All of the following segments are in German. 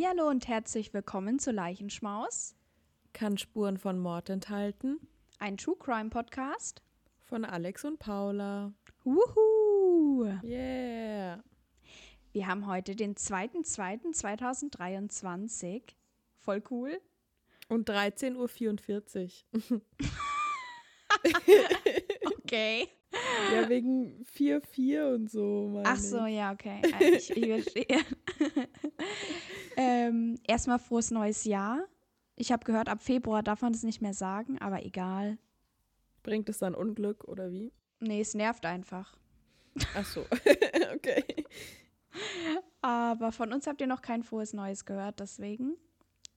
Hallihallo und herzlich willkommen zu Leichenschmaus. Kann Spuren von Mord enthalten. Ein True Crime Podcast. Von Alex und Paula. Wuhu! Yeah! Wir haben heute den 2.2.2023. Voll cool. Und 13.44 Uhr. okay. Ja, wegen 4-4 und so. Ach so, ich. ja, okay. Also ich, ich verstehe. ähm, erstmal frohes neues Jahr. Ich habe gehört, ab Februar darf man es nicht mehr sagen, aber egal. Bringt es dann Unglück oder wie? Nee, es nervt einfach. Ach so, okay. Aber von uns habt ihr noch kein frohes Neues gehört, deswegen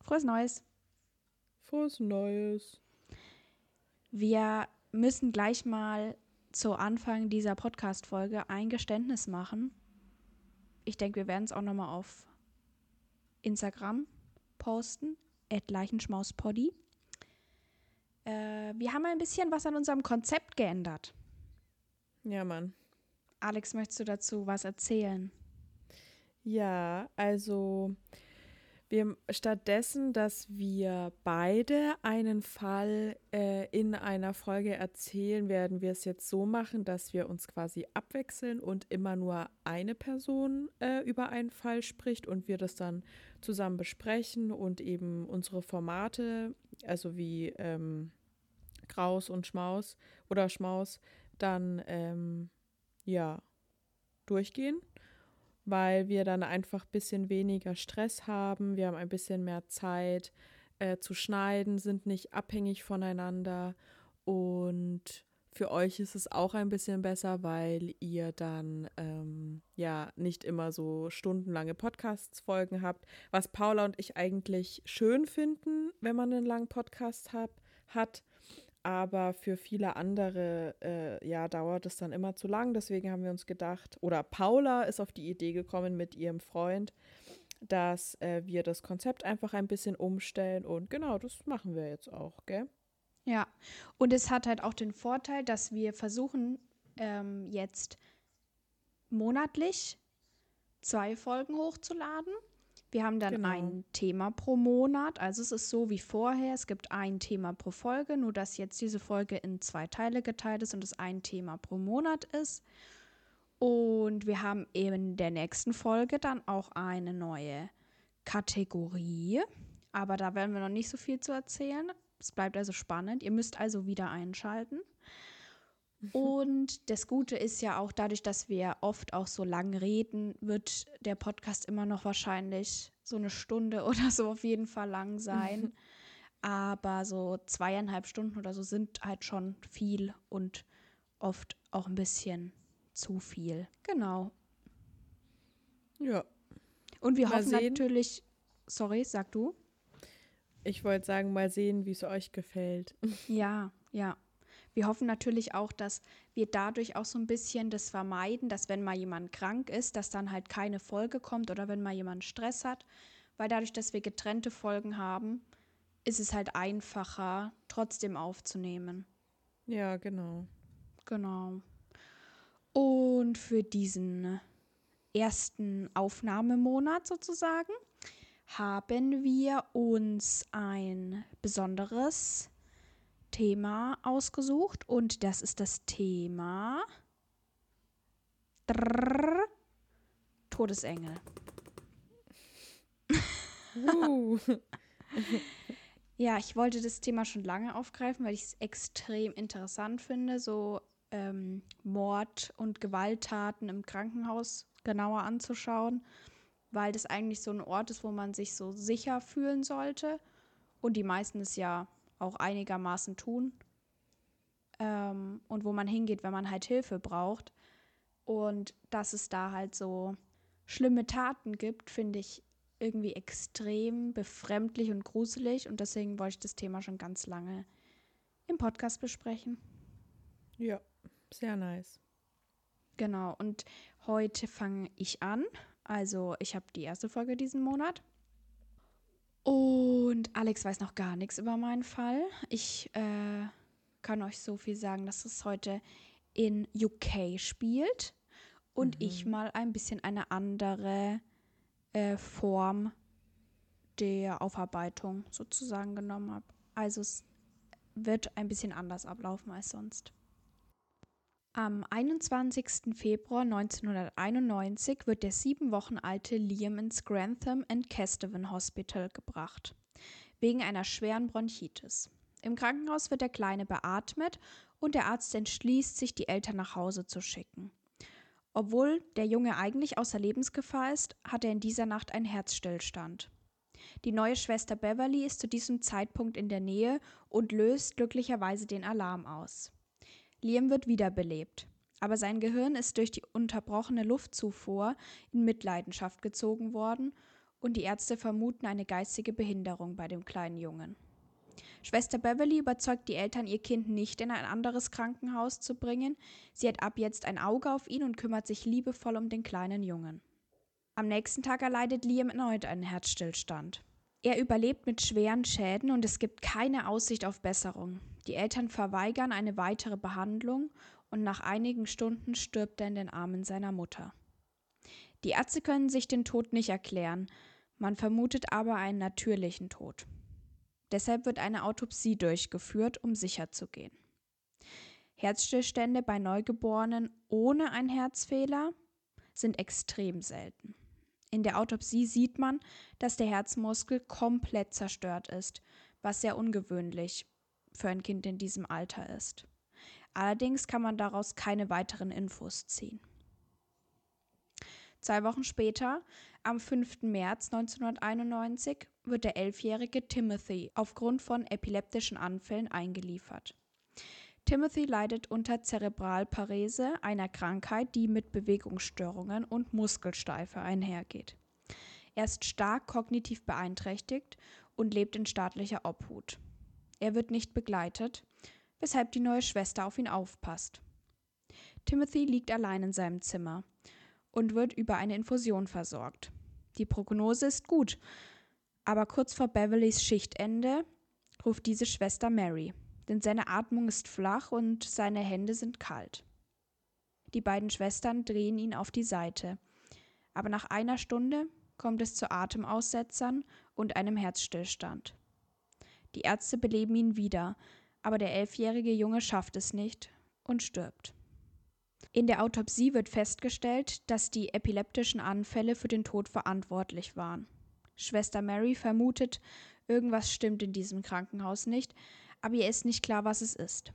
frohes Neues. Frohes Neues. Wir müssen gleich mal zu Anfang dieser Podcast-Folge ein Geständnis machen. Ich denke, wir werden es auch nochmal auf Instagram posten, leichenschmauspoddy. Äh, wir haben ein bisschen was an unserem Konzept geändert. Ja, Mann. Alex, möchtest du dazu was erzählen? Ja, also wir stattdessen, dass wir beide einen Fall äh, in einer Folge erzählen, werden wir es jetzt so machen, dass wir uns quasi abwechseln und immer nur eine Person äh, über einen Fall spricht und wir das dann zusammen besprechen und eben unsere Formate, also wie ähm, Graus und Schmaus oder Schmaus, dann ähm, ja durchgehen weil wir dann einfach ein bisschen weniger Stress haben. Wir haben ein bisschen mehr Zeit äh, zu schneiden, sind nicht abhängig voneinander und für euch ist es auch ein bisschen besser, weil ihr dann ähm, ja nicht immer so stundenlange Podcasts-Folgen habt, was Paula und ich eigentlich schön finden, wenn man einen langen Podcast hab, hat aber für viele andere, äh, ja, dauert es dann immer zu lang. Deswegen haben wir uns gedacht, oder Paula ist auf die Idee gekommen mit ihrem Freund, dass äh, wir das Konzept einfach ein bisschen umstellen. Und genau, das machen wir jetzt auch, gell? Ja, und es hat halt auch den Vorteil, dass wir versuchen, ähm, jetzt monatlich zwei Folgen hochzuladen. Wir haben dann Genau. ein Thema pro Monat. Also es ist so wie vorher. Es gibt ein Thema pro Folge, nur dass jetzt diese Folge in zwei Teile geteilt ist und es ein Thema pro Monat ist. Und wir haben in der nächsten Folge dann auch eine neue Kategorie. Aber da werden wir noch nicht so viel zu erzählen. Es bleibt also spannend. Ihr müsst also wieder einschalten. Und das Gute ist ja auch, dadurch, dass wir oft auch so lang reden, wird der Podcast immer noch wahrscheinlich so eine Stunde oder so auf jeden Fall lang sein. Aber so zweieinhalb Stunden oder so sind halt schon viel und oft auch ein bisschen zu viel. Genau. Ja. Und wir Mal hoffen sehen. natürlich, sorry, sag du. Ich wollte sagen, mal sehen, wie es euch gefällt. Ja, ja. Wir hoffen natürlich auch, dass wir dadurch auch so ein bisschen das vermeiden, dass wenn mal jemand krank ist, dass dann halt keine Folge kommt oder wenn mal jemand Stress hat. Weil dadurch, dass wir getrennte Folgen haben, ist es halt einfacher, trotzdem aufzunehmen. Ja, genau. Genau. Und für diesen ersten Aufnahmemonat sozusagen haben wir uns ein besonderes Thema ausgesucht und das ist das Thema Drrrr, Todesengel. Uh. Ja, ich wollte das Thema schon lange aufgreifen, weil ich es extrem interessant finde, so ähm, Mord und Gewalttaten im Krankenhaus genauer anzuschauen, weil das eigentlich so ein Ort ist, wo man sich so sicher fühlen sollte und die meisten es ja auch einigermaßen tun ähm, und wo man hingeht, wenn man halt Hilfe braucht und dass es da halt so schlimme Taten gibt, finde ich irgendwie extrem befremdlich und gruselig und deswegen wollte ich das Thema schon ganz lange im Podcast besprechen. ja, sehr nice. Genau, und heute fange ich an. Also ich habe die erste Folge diesen Monat. Und Alex weiß noch gar nichts über meinen Fall. Ich äh, kann euch so viel sagen, dass es heute in UK spielt und ich mal ein bisschen eine andere äh, Form der Aufarbeitung sozusagen genommen habe. Also es wird ein bisschen anders ablaufen als sonst. Am 21. Februar 1991 wird der sieben Wochen alte Liam ins Grantham and Kesteven Hospital gebracht, wegen einer schweren Bronchitis. Im Krankenhaus wird der Kleine beatmet und der Arzt entschließt sich, die Eltern nach Hause zu schicken. Obwohl der Junge eigentlich außer Lebensgefahr ist, hat er in dieser Nacht einen Herzstillstand. Die neue Schwester Beverly ist zu diesem Zeitpunkt in der Nähe und löst glücklicherweise den Alarm aus. Liam wird wiederbelebt, aber sein Gehirn ist durch die unterbrochene Luftzufuhr in Mitleidenschaft gezogen worden und die Ärzte vermuten eine geistige Behinderung bei dem kleinen Jungen. Schwester Beverly überzeugt die Eltern, ihr Kind nicht in ein anderes Krankenhaus zu bringen. Sie hat ab jetzt ein Auge auf ihn und kümmert sich liebevoll um den kleinen Jungen. Am nächsten Tag erleidet Liam erneut einen Herzstillstand. Er überlebt mit schweren Schäden und es gibt keine Aussicht auf Besserung. Die Eltern verweigern eine weitere Behandlung und nach einigen Stunden stirbt er in den Armen seiner Mutter. Die Ärzte können sich den Tod nicht erklären, man vermutet aber einen natürlichen Tod. Deshalb wird eine Autopsie durchgeführt, um sicherzugehen. Herzstillstände bei Neugeborenen ohne einen Herzfehler sind extrem selten. In der Autopsie sieht man, dass der Herzmuskel komplett zerstört ist, was sehr ungewöhnlich für ein Kind in diesem Alter ist. Allerdings kann man daraus keine weiteren Infos ziehen. Zwei Wochen später, am 5. März 1991, wird der elfjährige Timothy aufgrund von epileptischen Anfällen eingeliefert. Timothy leidet unter Zerebralparese, einer Krankheit, die mit Bewegungsstörungen und Muskelsteife einhergeht. Er ist stark kognitiv beeinträchtigt und lebt in staatlicher Obhut. Er wird nicht begleitet, weshalb die neue Schwester auf ihn aufpasst. Timothy liegt allein in seinem Zimmer und wird über eine Infusion versorgt. Die Prognose ist gut, aber kurz vor Beverlys Schichtende ruft diese Schwester Mary, denn seine Atmung ist flach und seine Hände sind kalt. Die beiden Schwestern drehen ihn auf die Seite, aber nach einer Stunde kommt es zu Atemaussetzern und einem Herzstillstand. Die Ärzte beleben ihn wieder, aber der elfjährige Junge schafft es nicht und stirbt. In der Autopsie wird festgestellt, dass die epileptischen Anfälle für den Tod verantwortlich waren. Schwester Mary vermutet, irgendwas stimmt in diesem Krankenhaus nicht, aber ihr ist nicht klar, was es ist.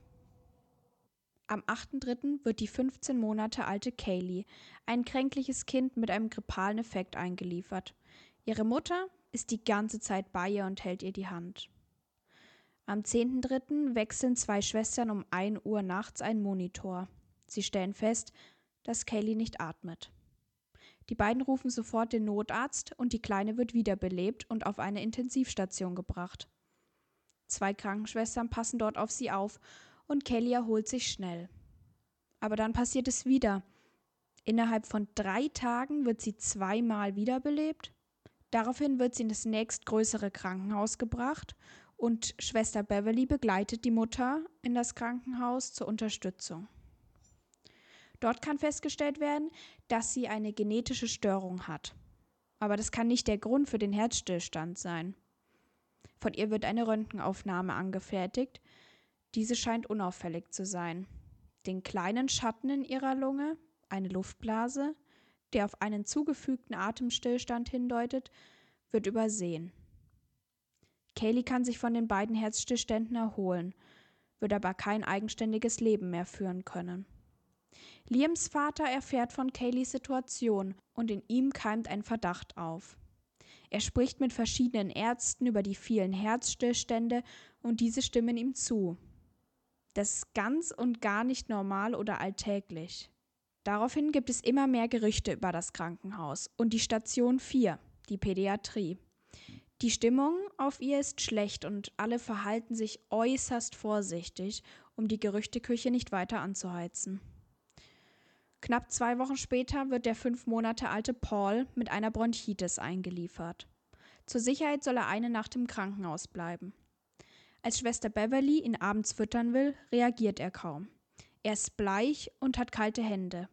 Am 8.3. wird die 15 Monate alte Kaylee, ein kränkliches Kind mit einem grippalen Effekt, eingeliefert. Ihre Mutter ist die ganze Zeit bei ihr und hält ihr die Hand. Am 10.3. wechseln zwei Schwestern um 1 Uhr nachts einen Monitor. Sie stellen fest, dass Kaylee nicht atmet. Die beiden rufen sofort den Notarzt und die Kleine wird wiederbelebt und auf eine Intensivstation gebracht. Zwei Krankenschwestern passen dort auf sie auf und Kelly erholt sich schnell. Aber dann passiert es wieder. Innerhalb von drei Tagen wird sie zweimal wiederbelebt. Daraufhin wird sie in das nächstgrößere Krankenhaus gebracht und Schwester Beverly begleitet die Mutter in das Krankenhaus zur Unterstützung. Dort kann festgestellt werden, dass sie eine genetische Störung hat. Aber das kann nicht der Grund für den Herzstillstand sein. Von ihr wird eine Röntgenaufnahme angefertigt. Diese scheint unauffällig zu sein. Den kleinen Schatten in ihrer Lunge, eine Luftblase, der auf einen zugefügten Atemstillstand hindeutet, wird übersehen. Kaylee kann sich von den beiden Herzstillständen erholen, wird aber kein eigenständiges Leben mehr führen können. Liams Vater erfährt von Kayleys Situation und in ihm keimt ein Verdacht auf. Er spricht mit verschiedenen Ärzten über die vielen Herzstillstände und diese stimmen ihm zu. Das ist ganz und gar nicht normal oder alltäglich. Daraufhin gibt es immer mehr Gerüchte über das Krankenhaus und die Station 4, die Pädiatrie. Die Stimmung auf ihr ist schlecht und alle verhalten sich äußerst vorsichtig, um die Gerüchteküche nicht weiter anzuheizen. Knapp zwei Wochen später wird der fünf Monate alte Paul mit einer Bronchitis eingeliefert. Zur Sicherheit soll er eine Nacht im Krankenhaus bleiben. Als Schwester Beverly ihn abends füttern will, reagiert er kaum. Er ist bleich und hat kalte Hände.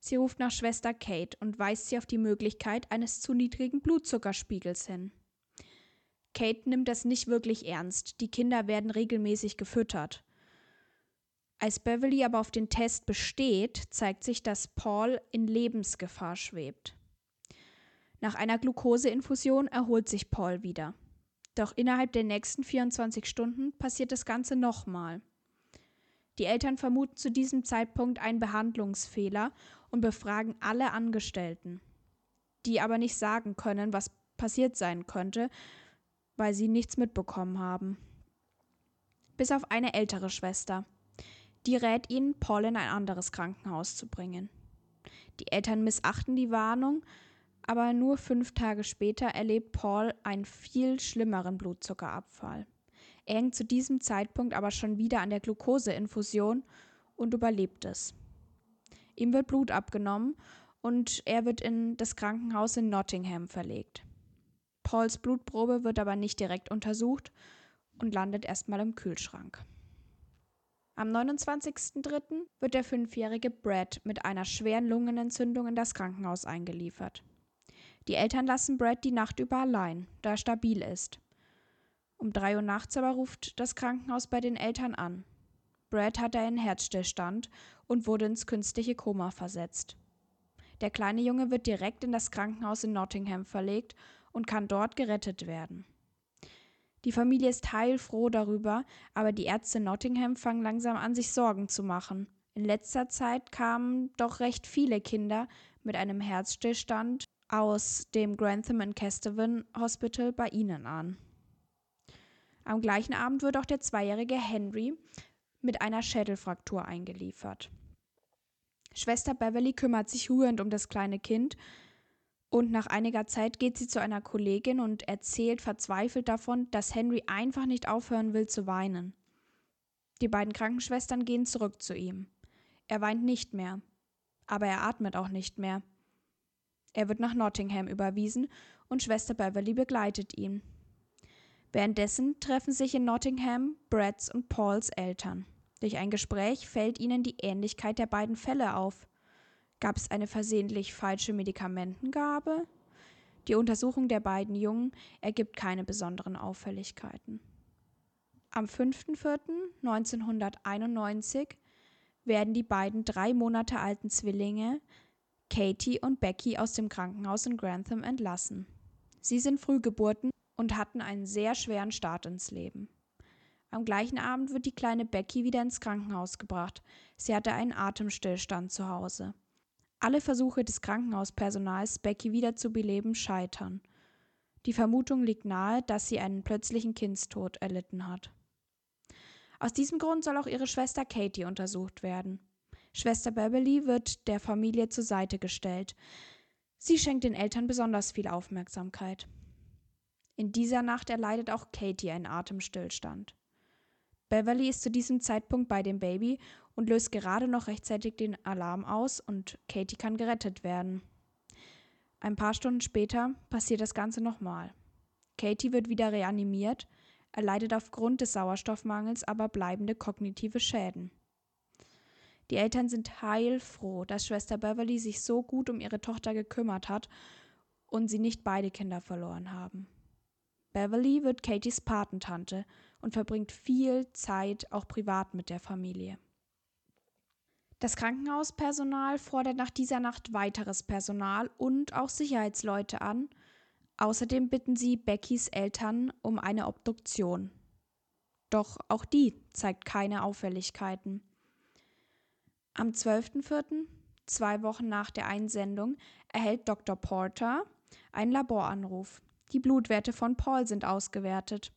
Sie ruft nach Schwester Kate und weist sie auf die Möglichkeit eines zu niedrigen Blutzuckerspiegels hin. Kate nimmt das nicht wirklich ernst. Die Kinder werden regelmäßig gefüttert. Als Beverly aber auf den Test besteht, zeigt sich, dass Paul in Lebensgefahr schwebt. Nach einer Glukoseinfusion erholt sich Paul wieder. Doch innerhalb der nächsten 24 Stunden passiert das Ganze nochmal. Die Eltern vermuten zu diesem Zeitpunkt einen Behandlungsfehler und befragen alle Angestellten, die aber nicht sagen können, was passiert sein könnte, weil sie nichts mitbekommen haben. Bis auf eine ältere Schwester. Die rät ihnen, Paul in ein anderes Krankenhaus zu bringen. Die Eltern missachten die Warnung, aber nur fünf Tage später erlebt Paul einen viel schlimmeren Blutzuckerabfall. Er hängt zu diesem Zeitpunkt aber schon wieder an der Glukoseinfusion und überlebt es. Ihm wird Blut abgenommen und er wird in das Krankenhaus in Nottingham verlegt. Pauls Blutprobe wird aber nicht direkt untersucht und landet erstmal im Kühlschrank. Am 29.03. wird der fünfjährige Brad mit einer schweren Lungenentzündung in das Krankenhaus eingeliefert. Die Eltern lassen Brad die Nacht über allein, da er stabil ist. Um drei Uhr nachts aber ruft das Krankenhaus bei den Eltern an. Brad hatte einen Herzstillstand und wurde ins künstliche Koma versetzt. Der kleine Junge wird direkt in das Krankenhaus in Nottingham verlegt und kann dort gerettet werden. Die Familie ist heilfroh darüber, aber die Ärzte in Nottingham fangen langsam an, sich Sorgen zu machen. In letzter Zeit kamen doch recht viele Kinder mit einem Herzstillstand aus dem Grantham and Kesteven Hospital bei ihnen an. Am gleichen Abend wird auch der zweijährige Henry mit einer Schädelfraktur eingeliefert. Schwester Beverly kümmert sich rührend um das kleine Kind und nach einiger Zeit geht sie zu einer Kollegin und erzählt verzweifelt davon, dass Henry einfach nicht aufhören will zu weinen. Die beiden Krankenschwestern gehen zurück zu ihm. Er weint nicht mehr, aber er atmet auch nicht mehr. Er wird nach Nottingham überwiesen und Schwester Beverly begleitet ihn. Währenddessen treffen sich in Nottingham Brads und Pauls Eltern. Durch ein Gespräch fällt ihnen die Ähnlichkeit der beiden Fälle auf. Gab es eine versehentlich falsche Medikamentengabe? Die Untersuchung der beiden Jungen ergibt keine besonderen Auffälligkeiten. Am 5.4.1991 werden die beiden drei Monate alten Zwillinge Katie und Becky aus dem Krankenhaus in Grantham entlassen. Sie sind Frühgeburten und hatten einen sehr schweren Start ins Leben. Am gleichen Abend wird die kleine Becky wieder ins Krankenhaus gebracht. Sie hatte einen Atemstillstand zu Hause. Alle Versuche des Krankenhauspersonals, Becky wieder zu beleben, scheitern. Die Vermutung liegt nahe, dass sie einen plötzlichen Kindstod erlitten hat. Aus diesem Grund soll auch ihre Schwester Katie untersucht werden. Schwester Beverly wird der Familie zur Seite gestellt. Sie schenkt den Eltern besonders viel Aufmerksamkeit. In dieser Nacht erleidet auch Katie einen Atemstillstand. Beverly ist zu diesem Zeitpunkt bei dem Baby und löst gerade noch rechtzeitig den Alarm aus und Katie kann gerettet werden. Ein paar Stunden später passiert das Ganze nochmal. Katie wird wieder reanimiert, erleidet aufgrund des Sauerstoffmangels aber bleibende kognitive Schäden. Die Eltern sind heilfroh, dass Schwester Beverly sich so gut um ihre Tochter gekümmert hat und sie nicht beide Kinder verloren haben. Beverly wird Katies Patentante und verbringt viel Zeit auch privat mit der Familie. Das Krankenhauspersonal fordert nach dieser Nacht weiteres Personal und auch Sicherheitsleute an. Außerdem bitten sie Beckys Eltern um eine Obduktion. Doch auch die zeigt keine Auffälligkeiten. Am 12.04., zwei Wochen nach der Einsendung, erhält Dr. Porter einen Laboranruf. Die Blutwerte von Paul sind ausgewertet.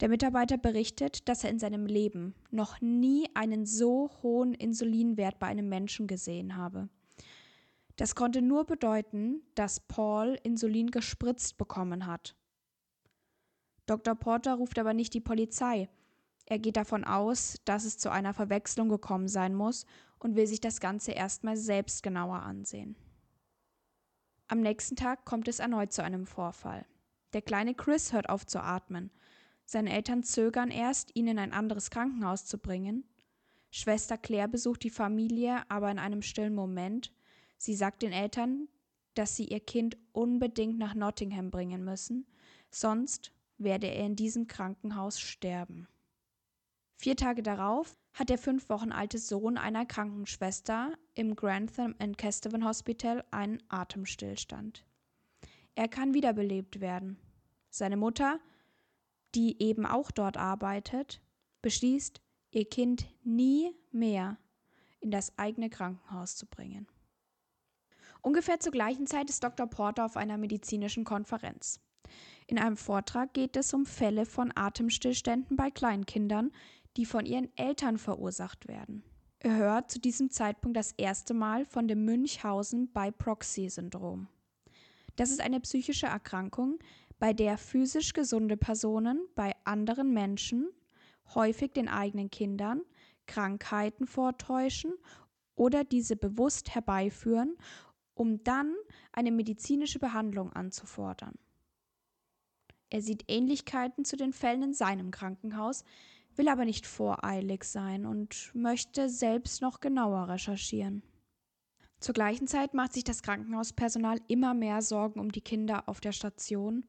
Der Mitarbeiter berichtet, dass er in seinem Leben noch nie einen so hohen Insulinwert bei einem Menschen gesehen habe. Das konnte nur bedeuten, dass Paul Insulin gespritzt bekommen hat. Dr. Porter ruft aber nicht die Polizei, er geht davon aus, dass es zu einer Verwechslung gekommen sein muss und will sich das Ganze erstmal selbst genauer ansehen. Am nächsten Tag kommt es erneut zu einem Vorfall. Der kleine Chris hört auf zu atmen. Seine Eltern zögern erst, ihn in ein anderes Krankenhaus zu bringen. Schwester Claire besucht die Familie aber in einem stillen Moment. Sie sagt den Eltern, dass sie ihr Kind unbedingt nach Nottingham bringen müssen, sonst werde er in diesem Krankenhaus sterben. Vier Tage darauf hat der fünf Wochen alte Sohn einer Krankenschwester im Grantham and Kesteven Hospital einen Atemstillstand. Er kann wiederbelebt werden. Seine Mutter, die eben auch dort arbeitet, beschließt, ihr Kind nie mehr in das eigene Krankenhaus zu bringen. Ungefähr zur gleichen Zeit ist Dr. Porter auf einer medizinischen Konferenz. In einem Vortrag geht es um Fälle von Atemstillständen bei Kleinkindern, die von ihren Eltern verursacht werden. Er hört zu diesem Zeitpunkt das erste Mal von dem Münchhausen by Proxy-Syndrom. Das ist eine psychische Erkrankung, bei der physisch gesunde Personen bei anderen Menschen, häufig den eigenen Kindern, Krankheiten vortäuschen oder diese bewusst herbeiführen, um dann eine medizinische Behandlung anzufordern. Er sieht Ähnlichkeiten zu den Fällen in seinem Krankenhaus, will aber nicht voreilig sein und möchte selbst noch genauer recherchieren. Zur gleichen Zeit macht sich das Krankenhauspersonal immer mehr Sorgen um die Kinder auf der Station.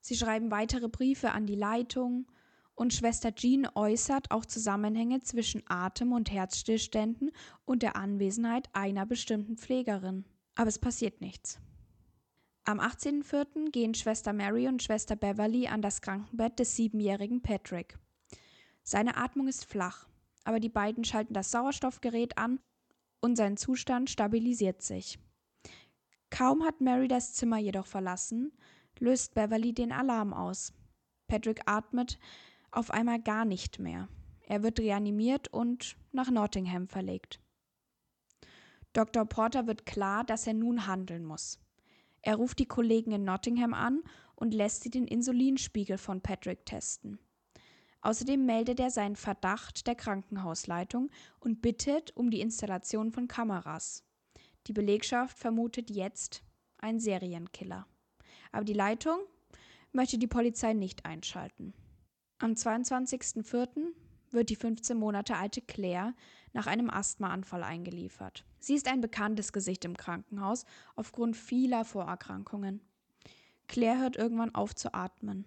Sie schreiben weitere Briefe an die Leitung und Schwester Jean äußert auch Zusammenhänge zwischen Atem- und Herzstillständen und der Anwesenheit einer bestimmten Pflegerin. Aber es passiert nichts. Am 18.04. gehen Schwester Mary und Schwester Beverly an das Krankenbett des siebenjährigen Patrick. Seine Atmung ist flach, aber die beiden schalten das Sauerstoffgerät an und sein Zustand stabilisiert sich. Kaum hat Mary das Zimmer jedoch verlassen, löst Beverly den Alarm aus. Patrick atmet auf einmal gar nicht mehr. Er wird reanimiert und nach Nottingham verlegt. Dr. Porter wird klar, dass er nun handeln muss. Er ruft die Kollegen in Nottingham an und lässt sie den Insulinspiegel von Patrick testen. Außerdem meldet er seinen Verdacht der Krankenhausleitung und bittet um die Installation von Kameras. Die Belegschaft vermutet jetzt einen Serienkiller. Aber die Leitung möchte die Polizei nicht einschalten. Am 22.04. wird die 15 Monate alte Claire nach einem Asthmaanfall eingeliefert. Sie ist ein bekanntes Gesicht im Krankenhaus aufgrund vieler Vorerkrankungen. Claire hört irgendwann auf zu atmen.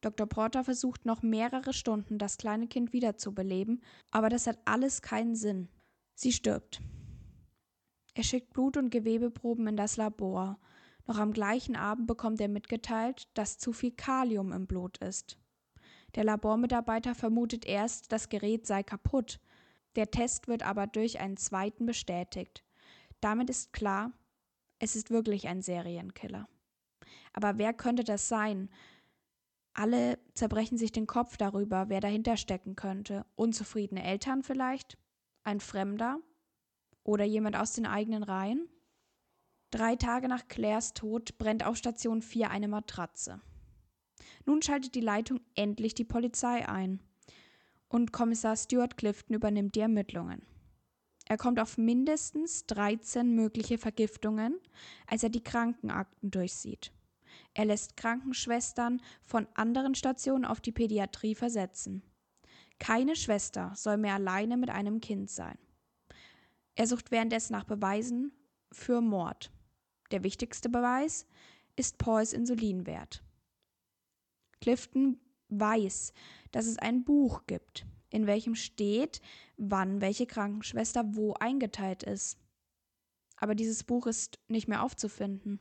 Dr. Porter versucht noch mehrere Stunden, das kleine Kind wiederzubeleben, aber das hat alles keinen Sinn. Sie stirbt. Er schickt Blut- und Gewebeproben in das Labor. Noch am gleichen Abend bekommt er mitgeteilt, dass zu viel Kalium im Blut ist. Der Labormitarbeiter vermutet erst, das Gerät sei kaputt. Der Test wird aber durch einen zweiten bestätigt. Damit ist klar, es ist wirklich ein Serienkiller. Aber wer könnte das sein? Alle zerbrechen sich den Kopf darüber, wer dahinter stecken könnte. Unzufriedene Eltern vielleicht? Ein Fremder? Oder jemand aus den eigenen Reihen? Drei Tage nach Claires Tod brennt auf Station 4 eine Matratze. Nun schaltet die Leitung endlich die Polizei ein. Und Kommissar Stuart Clifton übernimmt die Ermittlungen. Er kommt auf mindestens 13 mögliche Vergiftungen, als er die Krankenakten durchsieht. Er lässt Krankenschwestern von anderen Stationen auf die Pädiatrie versetzen. Keine Schwester soll mehr alleine mit einem Kind sein. Er sucht währenddessen nach Beweisen für Mord. Der wichtigste Beweis ist Pauls Insulinwert. Clifton weiß, dass es ein Buch gibt, in welchem steht, wann welche Krankenschwester wo eingeteilt ist. Aber dieses Buch ist nicht mehr aufzufinden.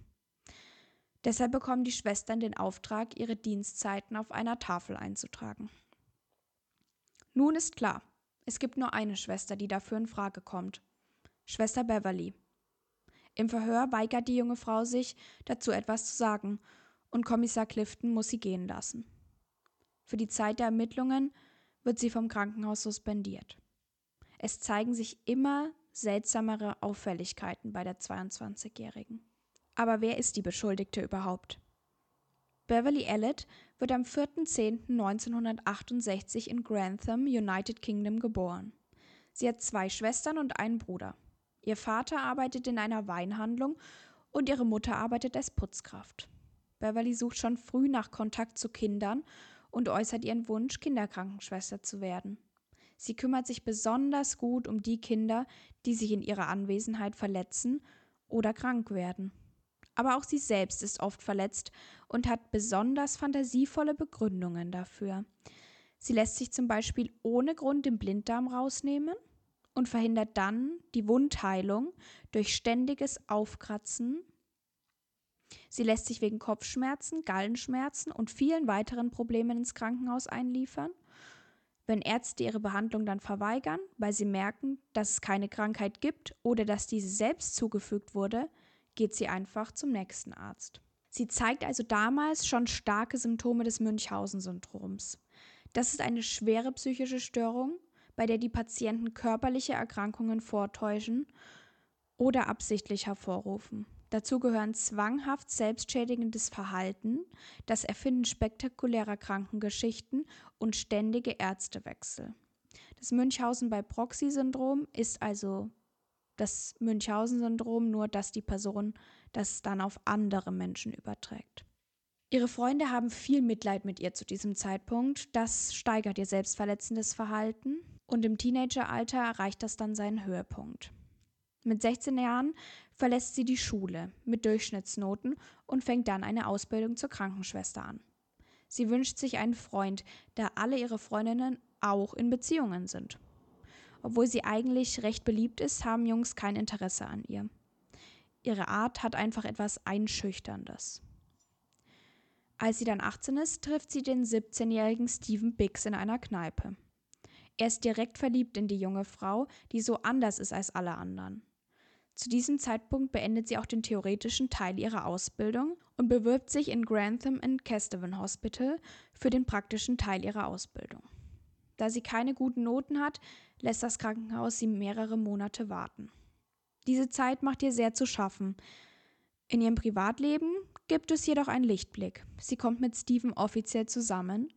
Deshalb bekommen die Schwestern den Auftrag, ihre Dienstzeiten auf einer Tafel einzutragen. Nun ist klar, es gibt nur eine Schwester, die dafür in Frage kommt. Schwester Beverly. Im Verhör weigert die junge Frau sich, dazu etwas zu sagen und Kommissar Clifton muss sie gehen lassen. Für die Zeit der Ermittlungen wird sie vom Krankenhaus suspendiert. Es zeigen sich immer seltsamere Auffälligkeiten bei der 22-Jährigen. Aber wer ist die Beschuldigte überhaupt? Beverly Elliott wird am 4.10.1968 in Grantham, United Kingdom, geboren. Sie hat zwei Schwestern und einen Bruder. Ihr Vater arbeitet in einer Weinhandlung und ihre Mutter arbeitet als Putzkraft. Beverly sucht schon früh nach Kontakt zu Kindern und äußert ihren Wunsch, Kinderkrankenschwester zu werden. Sie kümmert sich besonders gut um die Kinder, die sich in ihrer Anwesenheit verletzen oder krank werden. aber auch sie selbst ist oft verletzt und hat besonders fantasievolle Begründungen dafür. Sie lässt sich zum Beispiel ohne Grund den Blinddarm rausnehmen und verhindert dann die Wundheilung durch ständiges Aufkratzen. Sie lässt sich wegen Kopfschmerzen, Gallenschmerzen und vielen weiteren Problemen ins Krankenhaus einliefern. Wenn Ärzte ihre Behandlung dann verweigern, weil sie merken, dass es keine Krankheit gibt oder dass diese selbst zugefügt wurde, geht sie einfach zum nächsten Arzt. Sie zeigt also damals schon starke Symptome des Münchhausen-Syndroms. Das ist eine schwere psychische Störung, bei der die Patienten körperliche Erkrankungen vortäuschen oder absichtlich hervorrufen. Dazu gehören zwanghaft selbstschädigendes Verhalten, das Erfinden spektakulärer Krankengeschichten und ständige Ärztewechsel. Das Münchhausen bei Proxy-Syndrom ist also das Münchhausen-Syndrom, nur dass die Person das dann auf andere Menschen überträgt. Ihre Freunde haben viel Mitleid mit ihr zu diesem Zeitpunkt. Das steigert ihr selbstverletzendes Verhalten und im Teenageralter erreicht das dann seinen Höhepunkt. Mit 16 Jahren verlässt sie die Schule mit Durchschnittsnoten und fängt dann eine Ausbildung zur Krankenschwester an. Sie wünscht sich einen Freund, da alle ihre Freundinnen auch in Beziehungen sind. Obwohl sie eigentlich recht beliebt ist, haben Jungs kein Interesse an ihr. Ihre Art hat einfach etwas Einschüchterndes. Als sie dann 18 ist, trifft sie den 17-jährigen Stephen Biggs in einer Kneipe. Er ist direkt verliebt in die junge Frau, die so anders ist als alle anderen. Zu diesem Zeitpunkt beendet sie auch den theoretischen Teil ihrer Ausbildung und bewirbt sich in Grantham and Kesteven Hospital für den praktischen Teil ihrer Ausbildung. Da sie keine guten Noten hat, lässt das Krankenhaus sie mehrere Monate warten. Diese Zeit macht ihr sehr zu schaffen. In ihrem Privatleben gibt es jedoch einen Lichtblick. Sie kommt mit Steven offiziell zusammen,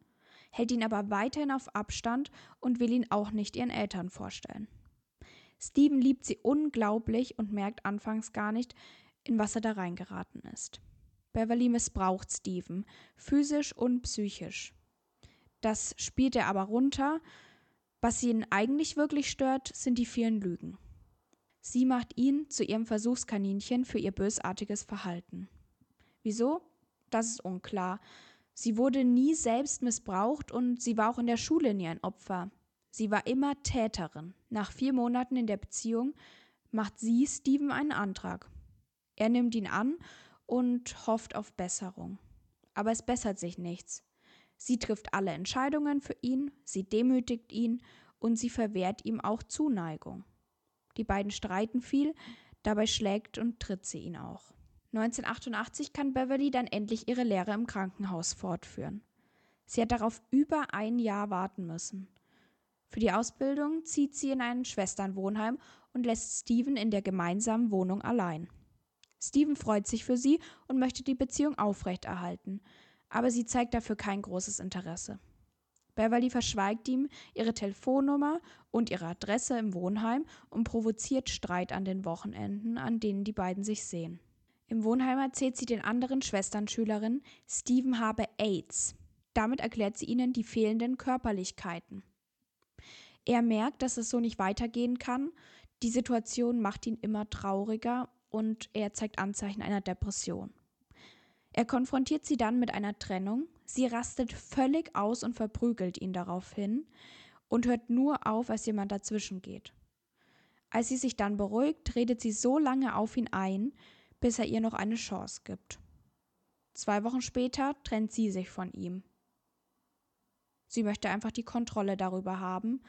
hält ihn aber weiterhin auf Abstand und will ihn auch nicht ihren Eltern vorstellen. Steven liebt sie unglaublich und merkt anfangs gar nicht, in was er da reingeraten ist. Beverly missbraucht Steven, physisch und psychisch. Das spielt er aber runter. Was ihn eigentlich wirklich stört, sind die vielen Lügen. Sie macht ihn zu ihrem Versuchskaninchen für ihr bösartiges Verhalten. Wieso? Das ist unklar. Sie wurde nie selbst missbraucht und sie war auch in der Schule nie ein Opfer. Sie war immer Täterin. Nach vier Monaten in der Beziehung macht sie Steven einen Antrag. Er nimmt ihn an und hofft auf Besserung. Aber es bessert sich nichts. Sie trifft alle Entscheidungen für ihn, sie demütigt ihn und sie verwehrt ihm auch Zuneigung. Die beiden streiten viel, dabei schlägt und tritt sie ihn auch. 1988 kann Beverly dann endlich ihre Lehre im Krankenhaus fortführen. Sie hat darauf über ein Jahr warten müssen. Für die Ausbildung zieht sie in ein Schwesternwohnheim und lässt Steven in der gemeinsamen Wohnung allein. Steven freut sich für sie und möchte die Beziehung aufrechterhalten, aber sie zeigt dafür kein großes Interesse. Beverly verschweigt ihm ihre Telefonnummer und ihre Adresse im Wohnheim und provoziert Streit an den Wochenenden, an denen die beiden sich sehen. Im Wohnheim erzählt sie den anderen Schwesternschülerinnen, Steven habe AIDS. Damit erklärt sie ihnen die fehlenden Körperlichkeiten. Er merkt, dass es so nicht weitergehen kann. Die Situation macht ihn immer trauriger und er zeigt Anzeichen einer Depression. Er konfrontiert sie dann mit einer Trennung. Sie rastet völlig aus und verprügelt ihn daraufhin und hört nur auf, als jemand dazwischen geht. Als sie sich dann beruhigt, redet sie so lange auf ihn ein, bis er ihr noch eine Chance gibt. Zwei Wochen später trennt sie sich von ihm. Sie möchte einfach die Kontrolle darüber haben,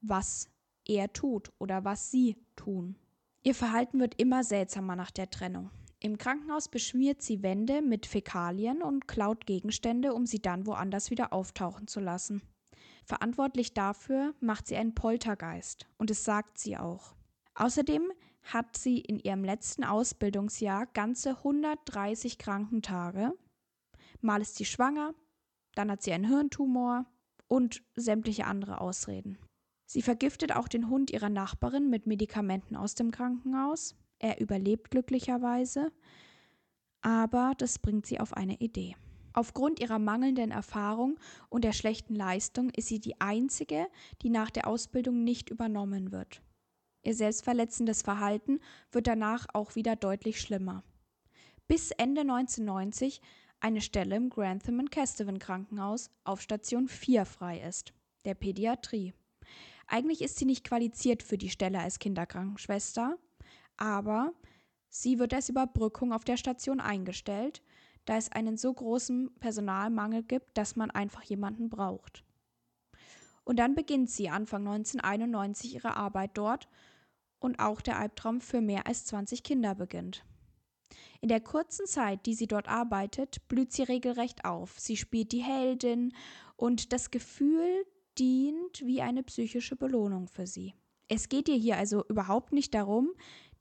was er tut oder was sie tun. Ihr Verhalten wird immer seltsamer nach der Trennung. Im Krankenhaus beschmiert sie Wände mit Fäkalien und klaut Gegenstände, um sie dann woanders wieder auftauchen zu lassen. Verantwortlich dafür macht sie einen Poltergeist und es sagt sie auch. Außerdem hat sie in ihrem letzten Ausbildungsjahr ganze 130 Krankentage. Mal ist sie schwanger, dann hat sie einen Hirntumor und sämtliche andere Ausreden. Sie vergiftet auch den Hund ihrer Nachbarin mit Medikamenten aus dem Krankenhaus. Er überlebt glücklicherweise, aber das bringt sie auf eine Idee. Aufgrund ihrer mangelnden Erfahrung und der schlechten Leistung ist sie die einzige, die nach der Ausbildung nicht übernommen wird. Ihr selbstverletzendes Verhalten wird danach auch wieder deutlich schlimmer. bis Ende 1990 eine Stelle im Grantham and Kesteven Krankenhaus auf Station 4 frei ist, der Pädiatrie. Eigentlich ist sie nicht qualifiziert für die Stelle als Kinderkrankenschwester, aber sie wird als Überbrückung auf der Station eingestellt, da es einen so großen Personalmangel gibt, dass man einfach jemanden braucht. Und dann beginnt sie Anfang 1991 ihre Arbeit dort und auch der Albtraum für mehr als 20 Kinder beginnt. In der kurzen Zeit, die sie dort arbeitet, blüht sie regelrecht auf. Sie spielt die Heldin und das Gefühl dient wie eine psychische Belohnung für sie. Es geht ihr hier also überhaupt nicht darum,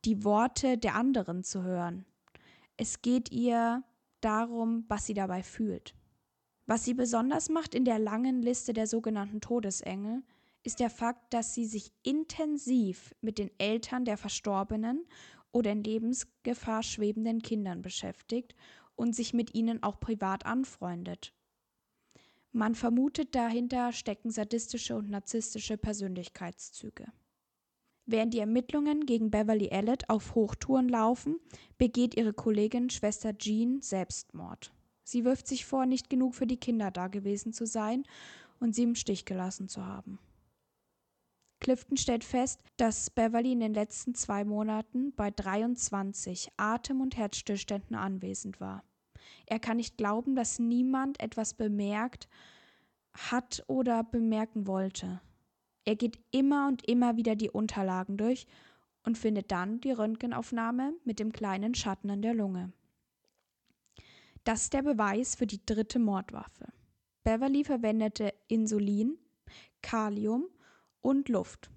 die Worte der anderen zu hören. Es geht ihr darum, was sie dabei fühlt. Was sie besonders macht in der langen Liste der sogenannten Todesengel, ist der Fakt, dass sie sich intensiv mit den Eltern der verstorbenen oder in Lebensgefahr schwebenden Kindern beschäftigt und sich mit ihnen auch privat anfreundet. Man vermutet dahinter stecken sadistische und narzisstische Persönlichkeitszüge. Während die Ermittlungen gegen Beverly Elliott auf Hochtouren laufen, begeht ihre Kollegin Schwester Jean Selbstmord. Sie wirft sich vor, nicht genug für die Kinder dagewesen zu sein und sie im Stich gelassen zu haben. Clifton stellt fest, dass Beverly in den letzten zwei Monaten bei 23 Atem- und Herzstillständen anwesend war. Er kann nicht glauben, dass niemand etwas bemerkt hat oder bemerken wollte. Er geht immer und immer wieder die Unterlagen durch und findet dann die Röntgenaufnahme mit dem kleinen Schatten in der Lunge. Das ist der Beweis für die dritte Mordwaffe. Beverly verwendete Insulin, Kalium und Luft,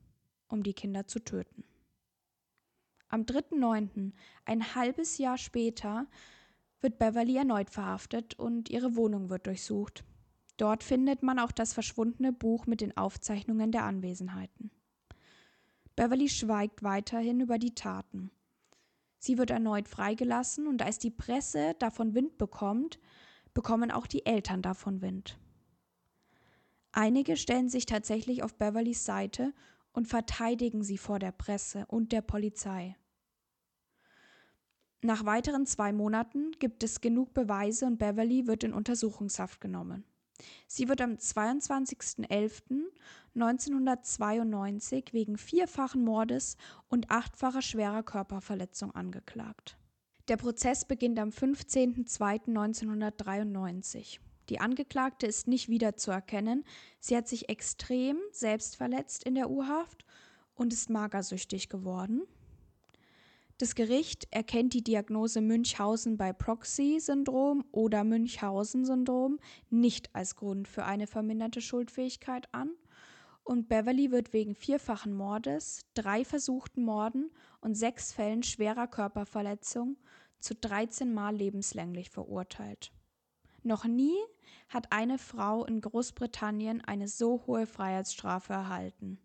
um die Kinder zu töten. Am 3.9., ein halbes Jahr später, wird Beverly erneut verhaftet und ihre Wohnung wird durchsucht. Dort findet man auch das verschwundene Buch mit den Aufzeichnungen der Anwesenheiten. Beverly schweigt weiterhin über die Taten. Sie wird erneut freigelassen und als die Presse davon Wind bekommt, bekommen auch die Eltern davon Wind. Einige stellen sich tatsächlich auf Beverlys Seite und verteidigen sie vor der Presse und der Polizei. Nach weiteren zwei Monaten gibt es genug Beweise und Beverly wird in Untersuchungshaft genommen. Sie wird am 22.11.1992 wegen vierfachen Mordes und achtfacher schwerer Körperverletzung angeklagt. Der Prozess beginnt am 15.02.1993. Die Angeklagte ist nicht wiederzuerkennen. Sie hat sich extrem selbst verletzt in der U-Haft und ist magersüchtig geworden. Das Gericht erkennt die Diagnose Münchhausen bei Proxy-Syndrom oder Münchhausen-Syndrom nicht als Grund für eine verminderte Schuldfähigkeit an und Beverly wird wegen vierfachen Mordes, drei versuchten Morden und sechs Fällen schwerer Körperverletzung zu 13 Mal lebenslänglich verurteilt. Noch nie hat eine Frau in Großbritannien eine so hohe Freiheitsstrafe erhalten.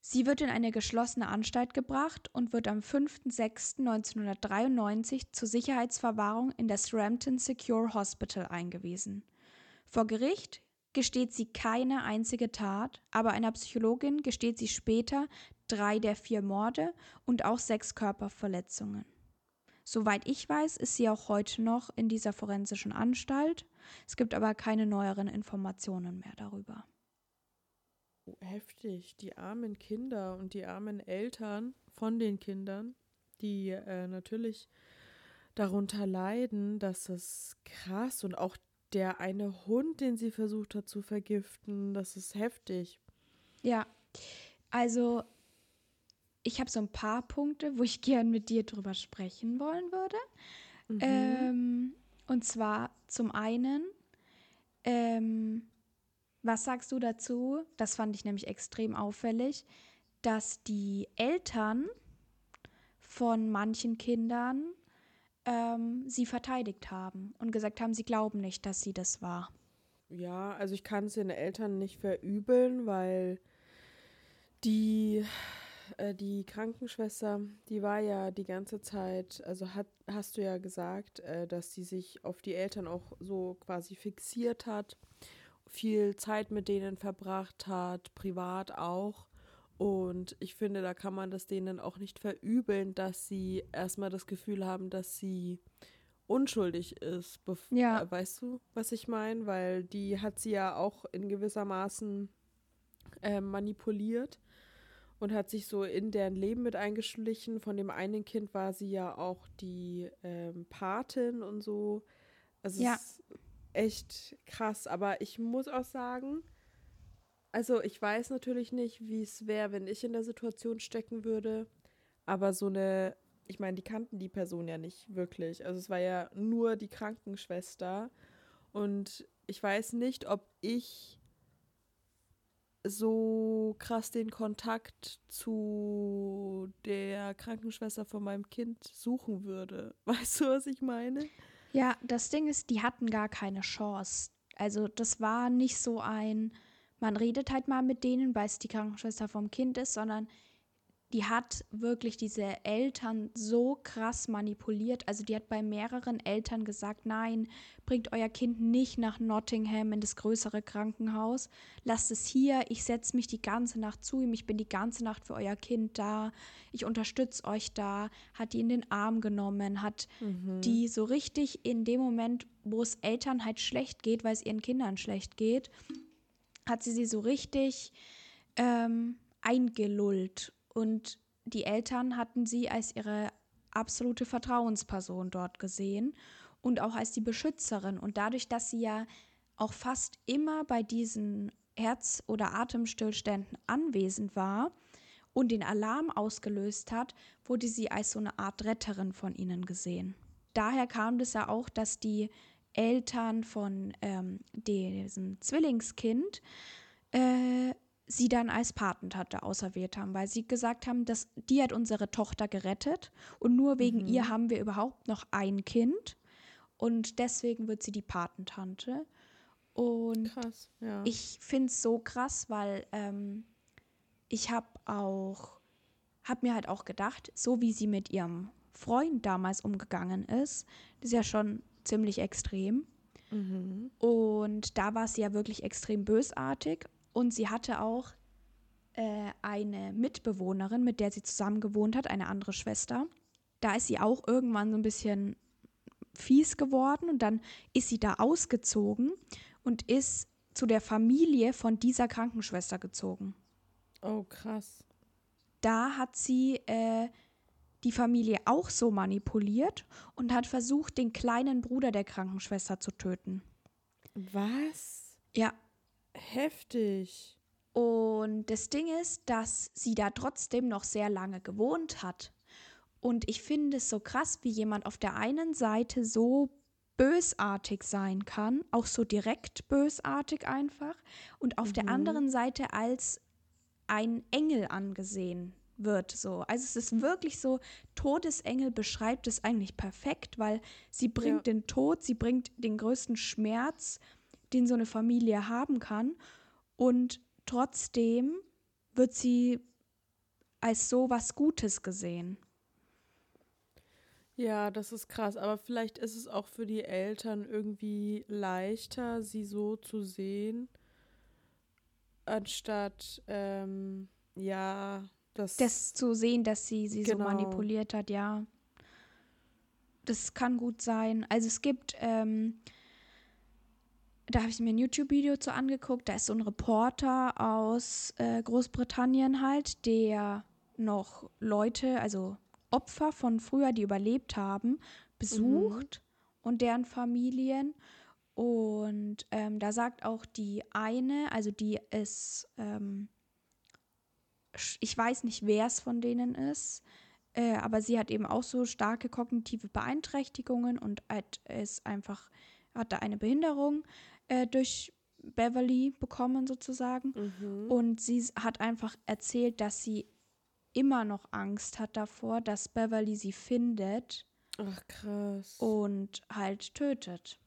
Sie wird in eine geschlossene Anstalt gebracht und wird am 5.6.1993 zur Sicherheitsverwahrung in das Rampton Secure Hospital eingewiesen. Vor Gericht gesteht sie keine einzige Tat, aber einer Psychologin gesteht sie später drei der vier Morde und auch sechs Körperverletzungen. Soweit ich weiß, ist sie auch heute noch in dieser forensischen Anstalt. Es gibt aber keine neueren Informationen mehr darüber heftig. Die armen Kinder und die armen Eltern von den Kindern, die äh, natürlich darunter leiden, das ist krass. Und auch der eine Hund, den sie versucht hat zu vergiften, das ist heftig. Ja, also ich habe so ein paar Punkte, wo ich gern mit dir drüber sprechen wollen würde. Mhm. Ähm, und zwar zum einen, ähm, was sagst du dazu? Das fand ich nämlich extrem auffällig, dass die Eltern von manchen Kindern ähm, sie verteidigt haben und gesagt haben, sie glauben nicht, dass sie das war. Ja, also ich kann es den Eltern nicht verübeln, weil die, äh, die Krankenschwester, die war ja die ganze Zeit, also hat, hast du ja gesagt, äh, dass sie sich auf die Eltern auch so quasi fixiert hat viel Zeit mit denen verbracht hat, privat auch. Und ich finde, da kann man das denen auch nicht verübeln, dass sie erstmal das Gefühl haben, dass sie unschuldig ist. Ja. Äh, weißt du, was ich meine? Weil die hat sie ja auch in gewissermaßen äh, manipuliert und hat sich so in deren Leben mit eingeschlichen. Von dem einen Kind war sie ja auch die ähm, Patin und so. Also Ja. es ist echt krass. Aber ich muss auch sagen, also ich weiß natürlich nicht, wie es wäre, wenn ich in der Situation stecken würde. Aber so eine, ich meine, die kannten die Person ja nicht wirklich. Also es war ja nur die Krankenschwester. Und ich weiß nicht, ob ich so krass den Kontakt zu der Krankenschwester von meinem Kind suchen würde. Weißt du, was ich meine? Ja, das Ding ist, die hatten gar keine Chance. Also das war nicht so ein, man redet halt mal mit denen, weil es die Krankenschwester vom Kind ist, sondern die hat wirklich diese Eltern so krass manipuliert. Also die hat bei mehreren Eltern gesagt, nein, bringt euer Kind nicht nach Nottingham in das größere Krankenhaus. Lasst es hier, ich setze mich die ganze Nacht zu ihm, ich bin die ganze Nacht für euer Kind da, ich unterstütze euch da, hat die in den Arm genommen, hat die so richtig in dem Moment, wo es Eltern halt schlecht geht, weil es ihren Kindern schlecht geht, hat sie sie so richtig ähm, eingelullt. Und die Eltern hatten sie als ihre absolute Vertrauensperson dort gesehen und auch als die Beschützerin. Und dadurch, dass sie ja auch fast immer bei diesen Herz- oder Atemstillständen anwesend war und den Alarm ausgelöst hat, wurde sie als so eine Art Retterin von ihnen gesehen. Daher kam das ja auch, dass die Eltern von ähm, diesem Zwillingskind äh, sie dann als Patentante auserwählt haben, weil sie gesagt haben, dass die hat unsere Tochter gerettet und nur wegen ihr haben wir überhaupt noch ein Kind und deswegen wird sie die Patentante. Und Krass, ja. ich finde es so krass, weil ähm, ich habe auch, habe mir halt auch gedacht, so wie sie mit ihrem Freund damals umgegangen ist, das ist ja schon ziemlich extrem. Mhm. Und da war sie ja wirklich extrem bösartig. Und sie hatte auch äh, eine Mitbewohnerin, mit der sie zusammen gewohnt hat, eine andere Schwester. Da ist sie auch irgendwann so ein bisschen fies geworden und dann ist sie da ausgezogen und ist zu der Familie von dieser Krankenschwester gezogen. Oh, krass. Da hat sie äh, die Familie auch so manipuliert und hat versucht, den kleinen Bruder der Krankenschwester zu töten. Was? Ja, Heftig. Und das Ding ist, dass sie da trotzdem noch sehr lange gewohnt hat. Und ich finde es so krass, wie jemand auf der einen Seite so bösartig sein kann, auch so direkt bösartig einfach, und auf der anderen Seite als ein Engel angesehen wird. So. Also es ist wirklich so, Todesengel beschreibt es eigentlich perfekt, weil sie bringt Ja. den Tod, sie bringt den größten Schmerz, den so eine Familie haben kann. Und trotzdem wird sie als so was Gutes gesehen. Ja, das ist krass. Aber vielleicht ist es auch für die Eltern irgendwie leichter, sie so zu sehen, anstatt, ähm, ja, das. Das zu sehen, dass sie sie Genau. so manipuliert hat, ja. Das kann gut sein. Also es gibt, ähm, da habe ich mir ein YouTube-Video zu angeguckt, da ist so ein Reporter aus äh, Großbritannien halt, der noch Leute, also Opfer von früher, die überlebt haben, besucht und deren Familien. Und ähm, da sagt auch die eine, also die ist, ähm, ich weiß nicht, wer es von denen ist, äh, aber sie hat eben auch so starke kognitive Beeinträchtigungen und hat, ist einfach, hat da eine Behinderung äh, durch Beverly bekommen sozusagen. Mhm. Und sie hat einfach erzählt, dass sie immer noch Angst hat davor, dass Beverly sie findet Ach, krass. und halt tötet.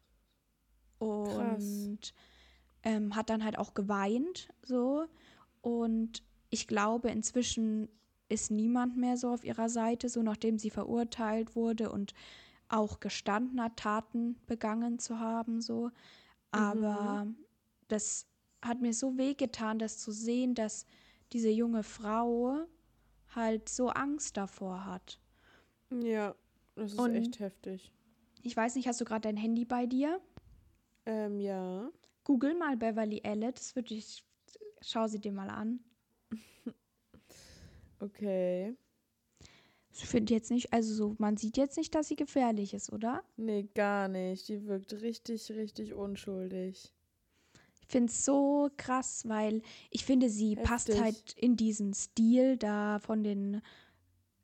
Und ähm, hat dann halt auch geweint so. Und ich glaube, inzwischen ist niemand mehr so auf ihrer Seite, so nachdem sie verurteilt wurde und auch gestanden hat, Taten begangen zu haben, so. Aber das hat mir so wehgetan, das zu sehen, dass diese junge Frau halt so Angst davor hat. Ja, das ist Und- echt heftig. Ich weiß nicht, hast du gerade dein Handy bei dir? Ähm, ja. Google mal Beverly Elliot. Das würde ich. Schau sie dir mal an. Okay. Ich finde jetzt nicht, also so, man sieht jetzt nicht, dass sie gefährlich ist, oder? Nee, gar nicht. Die wirkt richtig, richtig unschuldig. Ich finde es so krass, weil ich finde, sie Heftig. passt halt in diesen Stil da von den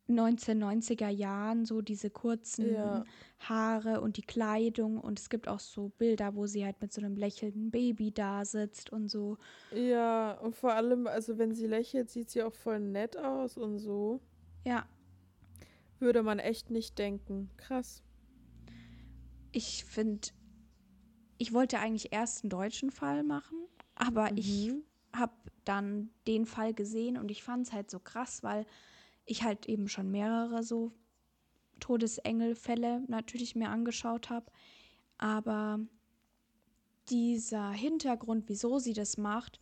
1990er Jahren, so diese kurzen Ja. Haare und die Kleidung. Und es gibt auch so Bilder, wo sie halt mit so einem lächelnden Baby da sitzt und so. Ja, und vor allem, also wenn sie lächelt, sieht sie auch voll nett aus und so. Ja, Würde man echt nicht denken. Krass. ich finde, ich wollte eigentlich erst einen deutschen Fall machen, aber ich Mhm. habe dann den Fall gesehen und ich fand es halt so krass, weil ich halt eben schon mehrere so Todesengelfälle natürlich mir angeschaut habe. Aber dieser Hintergrund, wieso sie das macht,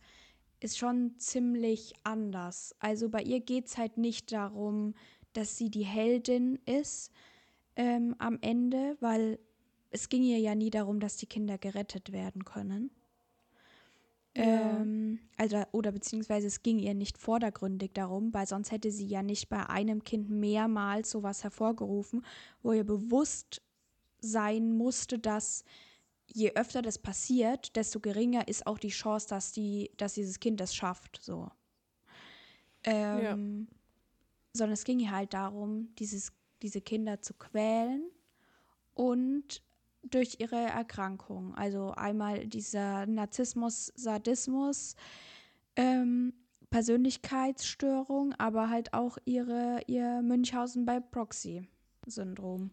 ist schon ziemlich anders. Also bei ihr geht es halt nicht darum, dass sie die Heldin ist ähm, am Ende, weil es ging ihr ja nie darum, dass die Kinder gerettet werden können. Ja. Ähm, also, oder beziehungsweise es ging ihr nicht vordergründig darum, weil sonst hätte sie ja nicht bei einem Kind mehrmals sowas hervorgerufen, wo ihr bewusst sein musste, dass je öfter das passiert, desto geringer ist auch die Chance, dass, die, dass dieses Kind das schafft. So. Ähm, Sondern es ging ihr halt darum, dieses, diese Kinder zu quälen und durch ihre Erkrankung. Also einmal dieser Narzissmus, Sadismus, ähm, Persönlichkeitsstörung, aber halt auch ihre, ihr Münchhausen bei Proxy-Syndrom.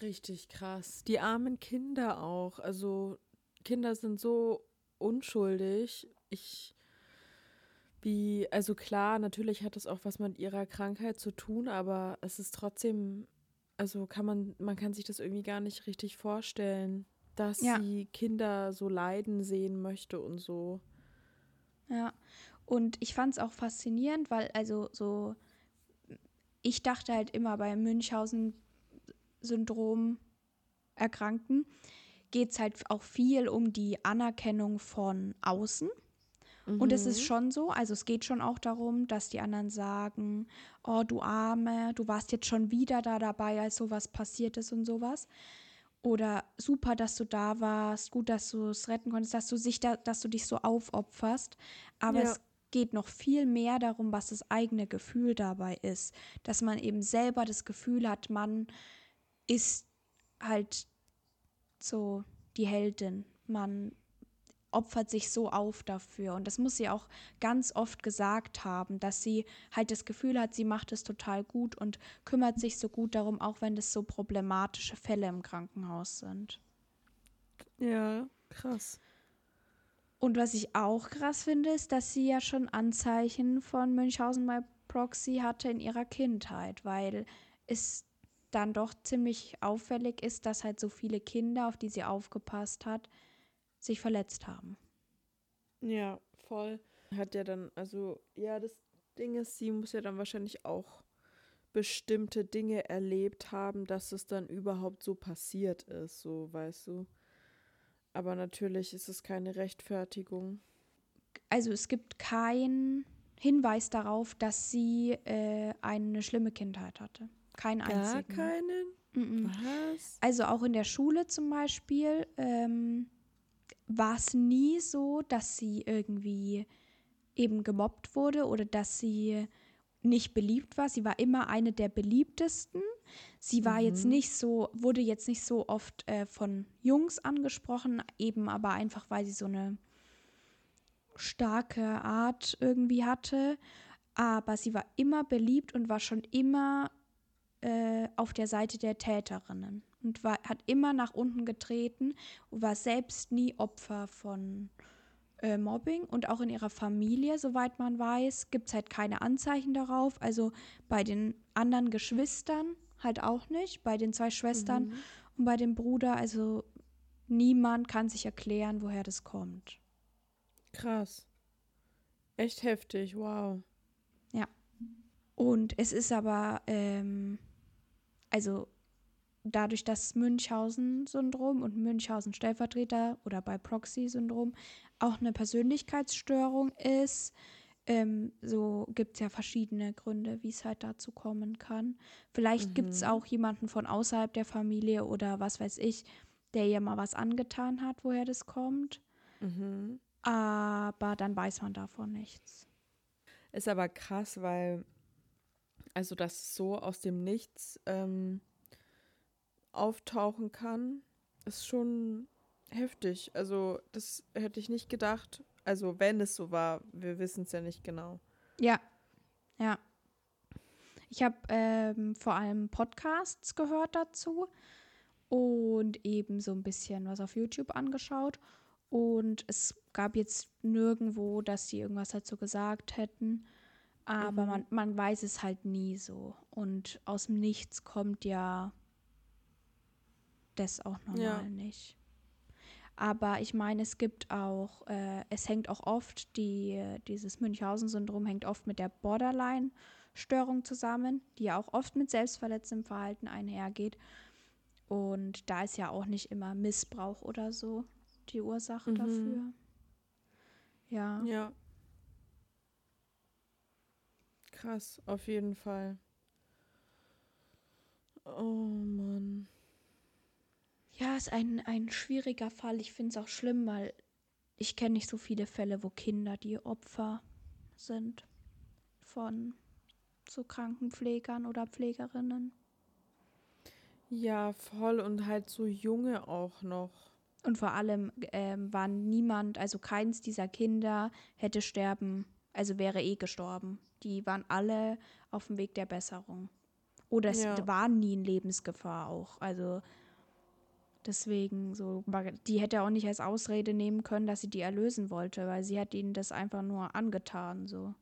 Richtig krass. Die armen Kinder auch. Also Kinder sind so unschuldig. Ich, wie, also klar, natürlich hat es auch was mit ihrer Krankheit zu tun, aber es ist trotzdem, also kann man, man kann sich das irgendwie gar nicht richtig vorstellen, dass Ja. sie Kinder so leiden sehen möchte und so. Ja, und ich fand es auch faszinierend, weil also so, ich dachte halt immer bei Münchhausen-Syndrom Erkrankten geht es halt auch viel um die Anerkennung von außen. Und es ist Mhm. schon so, also es geht schon auch darum, dass die anderen sagen, oh du Arme, du warst jetzt schon wieder da dabei, als sowas passiert ist und sowas. Oder super, dass du da warst, gut, dass du es retten konntest, dass du, sich da, dass du dich so aufopferst. Aber Ja. es geht noch viel mehr darum, was das eigene Gefühl dabei ist. Dass man eben selber das Gefühl hat, man ist halt so die Heldin. Man opfert sich so auf dafür. Und das muss sie auch ganz oft gesagt haben, dass sie halt das Gefühl hat, sie macht es total gut und kümmert sich so gut darum, auch wenn das so problematische Fälle im Krankenhaus sind. Ja, krass. Und was ich auch krass finde, ist, dass sie ja schon Anzeichen von Münchhausen bei Proxy hatte in ihrer Kindheit, weil es dann doch ziemlich auffällig ist, dass halt so viele Kinder, auf die sie aufgepasst hat, sich verletzt haben. Ja, voll. Hat ja dann, also, ja, das Ding ist, sie muss ja dann wahrscheinlich auch bestimmte Dinge erlebt haben, dass es dann überhaupt so passiert ist, so, weißt du. Aber natürlich ist es keine Rechtfertigung. Also es gibt keinen Hinweis darauf, dass sie äh, eine schlimme Kindheit hatte. Kein Gar einzigen. keinen? Mhm. Was? Also auch in der Schule zum Beispiel ähm, war es nie so, dass sie irgendwie eben gemobbt wurde oder dass sie nicht beliebt war. Sie war immer eine der beliebtesten. Sie war jetzt Mhm. nicht so, wurde jetzt nicht so oft äh, von Jungs angesprochen, eben aber einfach, weil sie so eine starke Art irgendwie hatte. Aber sie war immer beliebt und war schon immer äh, auf der Seite der Täterinnen und war, hat immer nach unten getreten und war selbst nie Opfer von äh, Mobbing und auch in ihrer Familie, soweit man weiß, gibt es halt keine Anzeichen darauf. Also bei den anderen Geschwistern halt auch nicht, bei den zwei Schwestern Mhm. und bei dem Bruder, also niemand kann sich erklären, woher das kommt. Krass. Echt heftig, wow. Und es ist aber, ähm, also dadurch, dass Münchhausen-Syndrom und Münchhausen-Stellvertreter oder bei Proxy-Syndrom auch eine Persönlichkeitsstörung ist, ähm, so gibt es ja verschiedene Gründe, wie es halt dazu kommen kann. Vielleicht mhm. gibt es auch jemanden von außerhalb der Familie oder was weiß ich, der ihr mal was angetan hat, woher das kommt. Mhm. Aber dann weiß man davon nichts. Ist aber krass, weil, also, dass so aus dem Nichts ähm, auftauchen kann, ist schon heftig. Also, das hätte ich nicht gedacht. Also, wenn es so war, wir wissen es ja nicht genau. Ja, ja. Ich habe ähm, vor allem Podcasts gehört dazu und eben so ein bisschen was auf YouTube angeschaut. Und es gab jetzt nirgendwo, dass sie irgendwas dazu gesagt hätten. Aber mhm. man, man weiß es halt nie so. Und aus dem Nichts kommt ja das auch normal ja. nicht. Aber ich meine, es gibt auch, äh, es hängt auch oft, die, dieses Münchhausen-Syndrom hängt oft mit der Borderline-Störung zusammen, die ja auch oft mit selbstverletzendem Verhalten einhergeht. Und da ist ja auch nicht immer Missbrauch oder so die Ursache mhm. dafür. Ja. Ja. Krass, auf jeden Fall. Oh Mann. Ja, ist ein, ein schwieriger Fall. Ich finde es auch schlimm, weil ich kenne nicht so viele Fälle, wo Kinder die Opfer sind von so Krankenpflegern oder Pflegerinnen. Ja, voll und halt so junge auch noch. Und vor allem ähm, war niemand, also keins dieser Kinder hätte sterben, also wäre eh gestorben. Die waren alle auf dem Weg der Besserung. Oder es ja. war nie in Lebensgefahr auch. Also deswegen so, die hätte auch nicht als Ausrede nehmen können, dass sie die erlösen wollte, weil sie hat ihnen das einfach nur angetan so.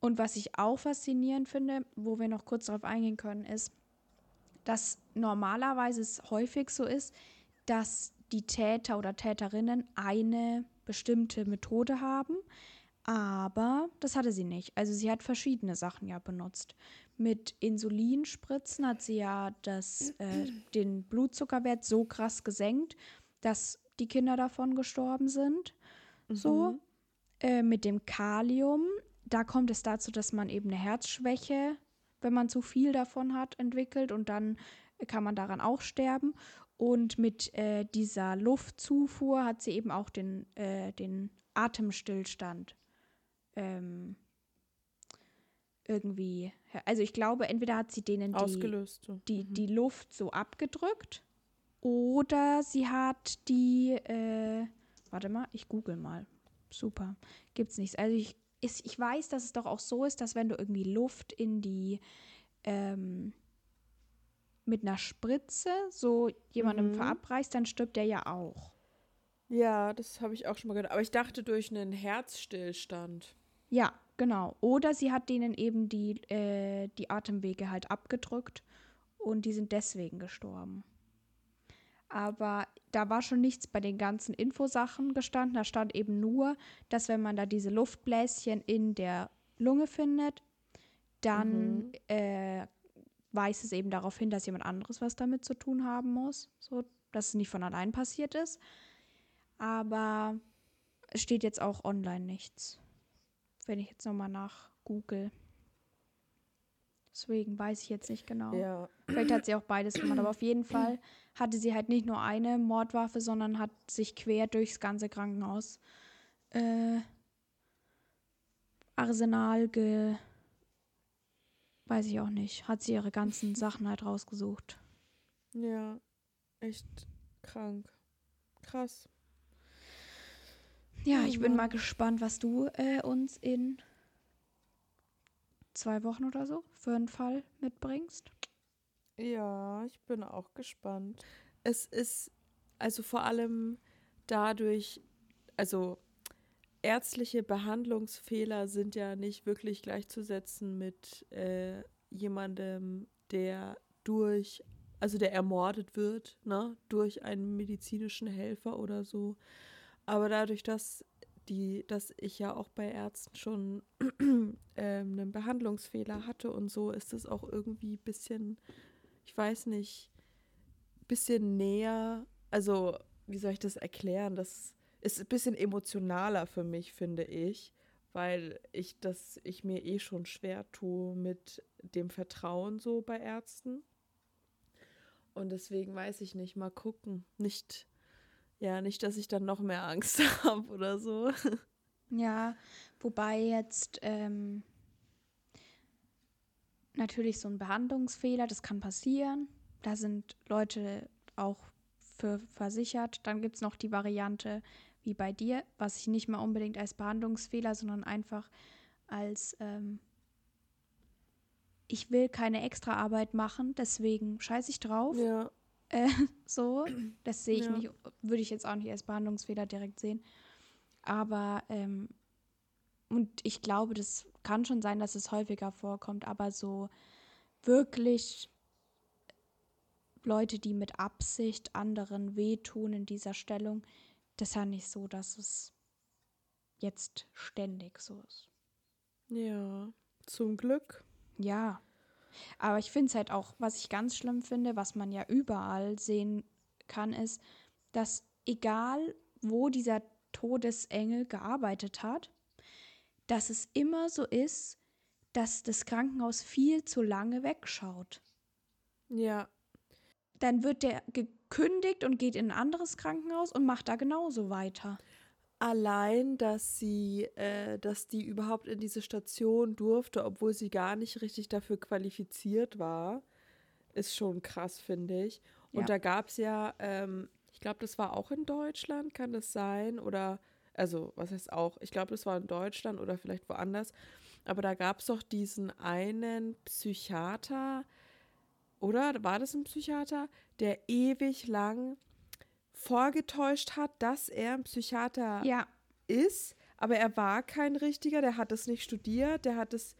Und was ich auch faszinierend finde, wo wir noch kurz darauf eingehen können, ist, dass normalerweise es häufig so ist, dass die Täter oder Täterinnen eine bestimmte Methode haben, aber das hatte sie nicht. Also sie hat verschiedene Sachen ja benutzt. Mit Insulinspritzen hat sie ja das, äh, den Blutzuckerwert so krass gesenkt, dass die Kinder davon gestorben sind. Mhm. So. Äh, mit dem Kalium, da kommt es dazu, dass man eben eine Herzschwäche, wenn man zu viel davon hat, entwickelt und dann kann man daran auch sterben. Und mit äh, dieser Luftzufuhr hat sie eben auch den, äh, den Atemstillstand ähm, irgendwie. Also ich glaube, entweder hat sie denen die, die, mhm. die Luft so abgedrückt oder sie hat die, äh, warte mal, ich google mal. Super, gibt's nichts. Also ich, ist, ich weiß, dass es doch auch so ist, dass wenn du irgendwie Luft in die ähm, mit einer Spritze so jemandem mhm. verabreichst, dann stirbt der ja auch. Ja, das habe ich auch schon mal gehört. Aber ich dachte durch einen Herzstillstand. Ja, genau. Oder sie hat denen eben die, äh, die Atemwege halt abgedrückt und die sind deswegen gestorben. Aber da war schon nichts bei den ganzen Infosachen gestanden. Da stand eben nur, dass wenn man da diese Luftbläschen in der Lunge findet, dann mhm. äh, weist es eben darauf hin, dass jemand anderes was damit zu tun haben muss, so dass es nicht von allein passiert ist. Aber es steht jetzt auch online nichts. Wenn ich jetzt nochmal nach Google. Deswegen weiß ich jetzt nicht genau. Ja. Vielleicht hat sie auch beides gemacht, aber auf jeden Fall hatte sie halt nicht nur eine Mordwaffe, sondern hat sich quer durchs ganze Krankenhaus äh, Arsenal ge Weiß ich auch nicht. Hat sie ihre ganzen Sachen halt rausgesucht. Ja, echt krank. Krass. Ja, ich bin mal gespannt, was du äh, uns in zwei Wochen oder so für einen Fall mitbringst. Ja, ich bin auch gespannt. Es ist also vor allem dadurch, also ärztliche Behandlungsfehler sind ja nicht wirklich gleichzusetzen mit äh, jemandem, der durch, also der ermordet wird, ne, durch einen medizinischen Helfer oder so. Aber dadurch, dass die, dass ich ja auch bei Ärzten schon ähm, einen Behandlungsfehler hatte und so, ist es auch irgendwie ein bisschen, ich weiß nicht, bisschen näher, also wie soll ich das erklären? Das ist ein bisschen emotionaler für mich, finde ich, weil ich das, ich mir eh schon schwer tue mit dem Vertrauen so bei Ärzten. Und deswegen weiß ich nicht, mal gucken. Nicht, ja, nicht, dass ich dann noch mehr Angst habe oder so. Ja, wobei jetzt ähm, natürlich so ein Behandlungsfehler, das kann passieren. Da sind Leute auch für versichert. Dann gibt es noch die Variante wie bei dir, was ich nicht mal unbedingt als Behandlungsfehler, sondern einfach als ähm, ich will keine Extraarbeit machen, deswegen scheiße ich drauf. Ja. Äh, so, das sehe ich Ja. nicht, würde ich jetzt auch nicht als Behandlungsfehler direkt sehen. Aber, ähm, und ich glaube, das kann schon sein, dass es häufiger vorkommt, aber so wirklich Leute, die mit Absicht anderen wehtun in dieser Stellung, das ist ja nicht so, dass es jetzt ständig so ist. Ja, zum Glück. Ja. Aber ich finde es halt auch, was ich ganz schlimm finde, was man ja überall sehen kann, ist, dass egal wo dieser Todesengel gearbeitet hat, dass es immer so ist, dass das Krankenhaus viel zu lange wegschaut. Ja, Dann wird der gekündigt und geht in ein anderes Krankenhaus und macht da genauso weiter. Allein, dass sie, äh, dass die überhaupt in diese Station durfte, obwohl sie gar nicht richtig dafür qualifiziert war, ist schon krass, finde ich. Und Ja. da gab es ja, ähm, ich glaube, das war auch in Deutschland, kann das sein? Oder, also, was heißt auch? Ich glaube, das war in Deutschland oder vielleicht woanders. Aber da gab es doch diesen einen Psychiater, oder war das ein Psychiater, der ewig lang vorgetäuscht hat, dass er ein Psychiater Ja, ist, aber er war kein richtiger, der hat es nicht studiert, der hat es,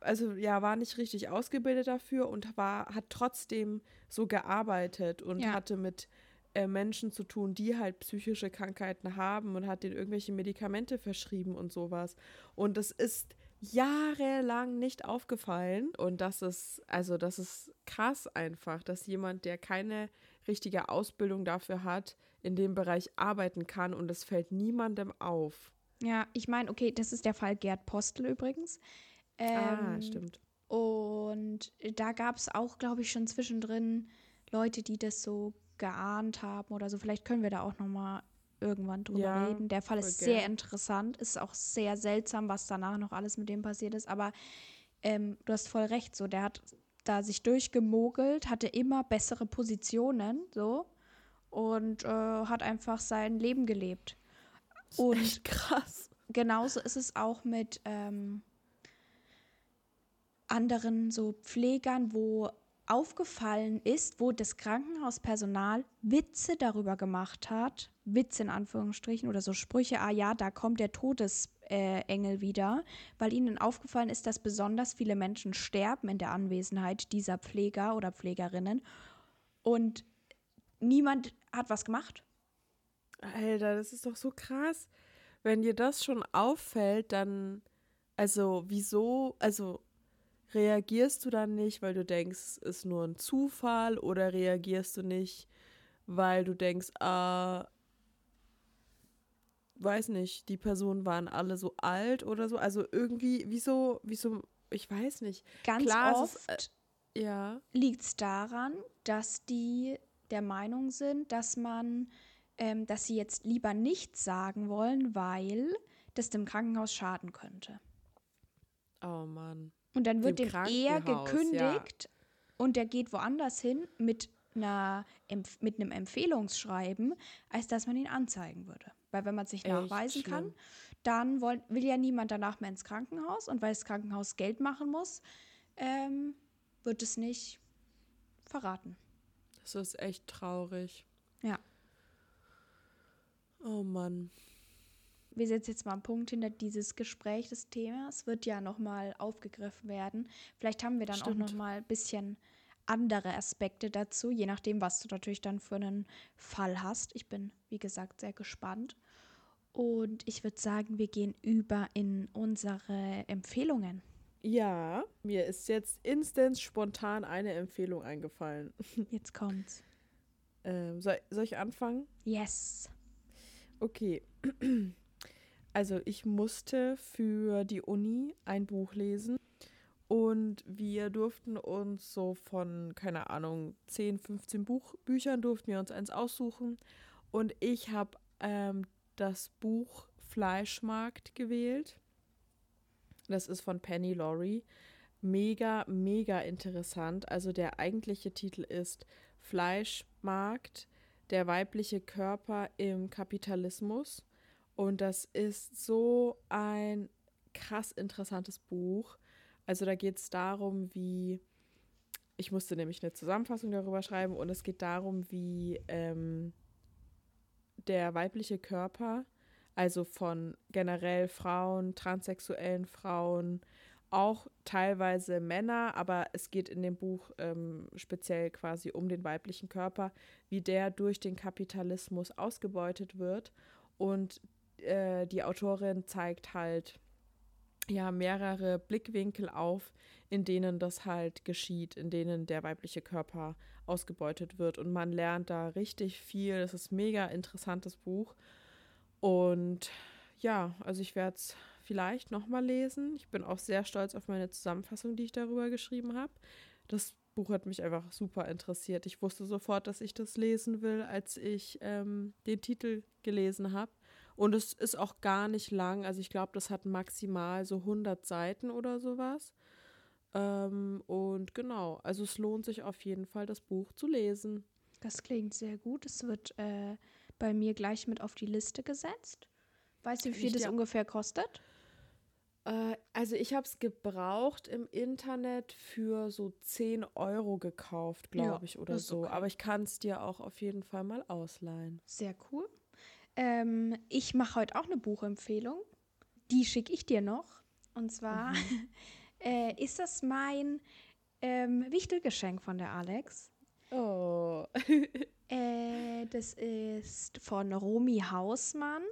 also ja, war nicht richtig ausgebildet dafür und war, hat trotzdem so gearbeitet und Ja. hatte mit äh, Menschen zu tun, die halt psychische Krankheiten haben und hat denen irgendwelche Medikamente verschrieben und sowas. Und das ist jahrelang nicht aufgefallen und das ist, also das ist krass einfach, dass jemand, der keine richtige Ausbildung dafür hat, in dem Bereich arbeiten kann und es fällt niemandem auf. ja, ich meine, okay, das ist der Fall Gerd Postel übrigens. ah, Ähm, stimmt. Und da gab es auch, glaube ich, schon zwischendrin Leute, die das so geahnt haben oder so. Vielleicht können wir da auch noch mal irgendwann drüber Ja, reden. Der Fall ist sehr gern. interessant. Ist auch sehr seltsam, was danach noch alles mit dem passiert ist. Aber ähm, du hast voll recht. So, der hat da sich durchgemogelt, hatte immer bessere Positionen, so und äh, hat einfach sein Leben gelebt. Und Echt krass. genauso ist es auch mit ähm, anderen so Pflegern, wo aufgefallen ist, wo das Krankenhauspersonal Witze darüber gemacht hat, Witze in Anführungsstrichen oder so Sprüche, ah ja, da kommt der Todesengel Engel wieder, weil ihnen aufgefallen ist, dass besonders viele Menschen sterben in der Anwesenheit dieser Pfleger oder Pflegerinnen und niemand hat was gemacht. Alter, das ist doch so krass. Wenn dir das schon auffällt, dann, also wieso, also reagierst du dann nicht, weil du denkst, es ist nur ein Zufall oder reagierst du nicht, weil du denkst, ah, weiß nicht, die Personen waren alle so alt oder so. Also irgendwie, wieso, wieso, ich weiß nicht. Ganz Klar, es oft ist, äh, Ja. liegt es daran, dass die der Meinung sind, dass man, ähm, dass sie jetzt lieber nichts sagen wollen, weil das dem Krankenhaus schaden könnte. Oh Mann. Und dann wird Dem dem eher Krankenhaus, gekündigt und der geht woanders hin mit einer mit einem Empfehlungsschreiben, als dass man ihn anzeigen würde. Weil wenn man es nicht Echt nachweisen kann, dann woll, will ja niemand danach mehr ins Krankenhaus und weil das Krankenhaus Geld machen muss, ähm, wird es nicht verraten. Das ist echt traurig. Ja. Oh Mann. Wir setzen jetzt mal einen Punkt hinter dieses Gespräch des Themas. Wird ja nochmal aufgegriffen werden. Vielleicht haben wir dann auch Stimmt. nochmal ein bisschen andere Aspekte dazu, je nachdem, was du natürlich dann für einen Fall hast. Ich bin, wie gesagt, sehr gespannt. Und ich würde sagen, wir gehen über in unsere Empfehlungen. Ja, mir ist jetzt instant spontan eine Empfehlung eingefallen. Jetzt kommt's. Ähm, soll, soll ich anfangen? Yes. Okay. Also ich musste für die Uni ein Buch lesen und wir durften uns so von, keine Ahnung, 10, 15 Buch, Büchern durften wir uns eins aussuchen. Und ich habe ähm, das Buch Fleischmarkt gewählt. Das ist von Penny Laurie. Mega, mega interessant. Also der eigentliche Titel ist Fleischmarkt, der weibliche Körper im Kapitalismus. Und das ist so ein krass interessantes Buch. Also da geht es darum, wie, ich musste nämlich eine Zusammenfassung darüber schreiben und es geht darum, wie ähm, der weibliche Körper, also von generell Frauen, transsexuellen Frauen, auch teilweise Männer, aber es geht in dem Buch ähm, speziell quasi um den weiblichen Körper, wie der durch den Kapitalismus ausgebeutet wird. Und äh, die Autorin zeigt halt ja mehrere Blickwinkel auf, in denen das halt geschieht, in denen der weibliche Körper ausgebeutet wird. Und man lernt da richtig viel. Es ist ein mega interessantes Buch. Und ja, also ich werde es vielleicht nochmal lesen. Ich bin auch sehr stolz auf meine Zusammenfassung, die ich darüber geschrieben habe. Das Buch hat mich einfach super interessiert. Ich wusste sofort, dass ich das lesen will, als ich ähm, den Titel gelesen habe. Und es ist auch gar nicht lang. Also ich glaube, das hat maximal so 100 Seiten oder sowas. Ähm, und genau, also es lohnt sich auf jeden Fall, das Buch zu lesen. Das klingt sehr gut. Es wird äh, bei mir gleich mit auf die Liste gesetzt. Weißt du, wie viel das ungefähr kostet? Äh, also ich habe es gebraucht im Internet für so 10 Euro gekauft, glaube ja, ich, oder so. Okay. Aber ich kann es dir auch auf jeden Fall mal ausleihen. Sehr cool. Ähm, ich mache heute auch eine Buchempfehlung. Die schicke ich dir noch. Und zwar mhm. äh, ist das mein ähm, Wichtelgeschenk von der Alex. Oh. äh, das ist von Romy Hausmann.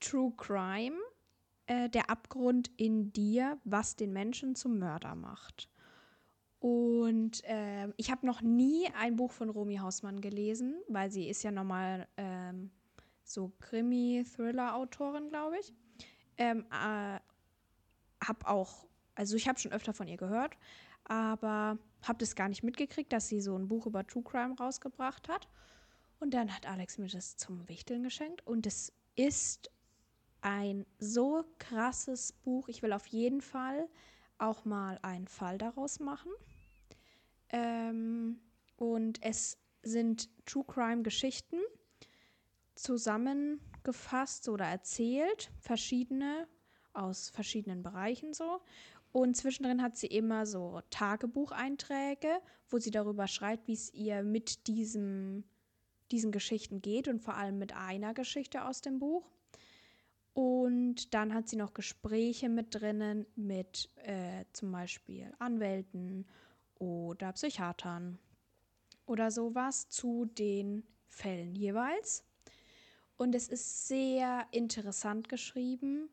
True Crime. Äh, der Abgrund in dir, was den Menschen zum Mörder macht. Und äh, ich habe noch nie ein Buch von Romy Hausmann gelesen, weil sie ist ja nochmal ähm, so Krimi-Thriller-Autorin, glaube ich. Ähm, äh, hab auch, also ich habe schon öfter von ihr gehört, aber habe das gar nicht mitgekriegt, dass sie so ein Buch über True Crime rausgebracht hat. Und dann hat Alex mir das zum Wichteln geschenkt. Und es ist ein so krasses Buch. Ich will auf jeden Fall auch mal einen Fall daraus machen. Ähm, und es sind True Crime Geschichten zusammengefasst oder erzählt, verschiedene aus verschiedenen Bereichen so. Und zwischendrin hat sie immer so Tagebucheinträge, wo sie darüber schreibt, wie es ihr mit diesem, diesen Geschichten geht und vor allem mit einer Geschichte aus dem Buch. Und dann hat sie noch Gespräche mit drinnen mit äh, zum Beispiel Anwälten oder Psychiatern oder sowas zu den Fällen jeweils. Und es ist sehr interessant geschrieben.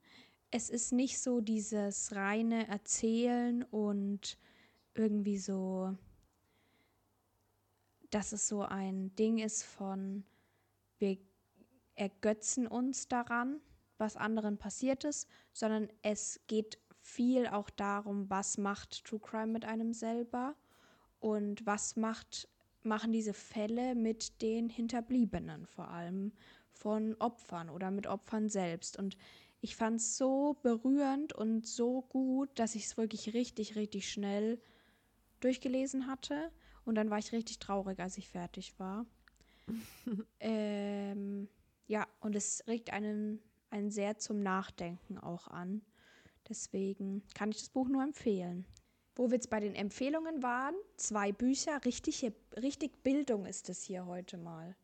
Es ist nicht so dieses reine Erzählen und irgendwie so, dass es so ein Ding ist von, wir ergötzen uns daran, was anderen passiert ist, sondern es geht viel auch darum, was macht True Crime mit einem selber und was macht, machen diese Fälle mit den Hinterbliebenen vor allem von Opfern oder mit Opfern selbst. Und ich fand es so berührend und so gut, dass ich es wirklich richtig, richtig schnell durchgelesen hatte. Und dann war ich richtig traurig, als ich fertig war. ähm, ja, und es regt einen, einen sehr zum Nachdenken auch an. Deswegen kann ich das Buch nur empfehlen. Wo wir jetzt bei den Empfehlungen waren, zwei Bücher, richtig, richtig Bildung ist es hier heute mal.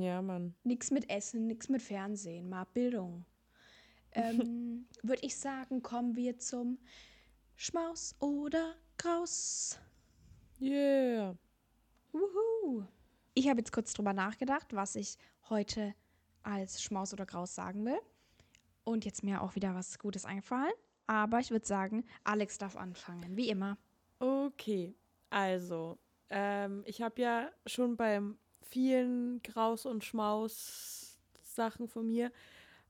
Ja, Mann. Nix mit Essen, nix mit Fernsehen, mal Bildung. Ähm, Würde ich sagen, kommen wir zum Schmaus oder Graus. Yeah. Wuhu. Ich habe jetzt kurz drüber nachgedacht, was ich heute als Schmaus oder Graus sagen will. Und jetzt mir auch wieder was Gutes eingefallen. Aber ich würde sagen, Alex darf anfangen, wie immer. Okay, also, ähm, ich habe ja schon beim vielen Graus- und Schmaus-Sachen von mir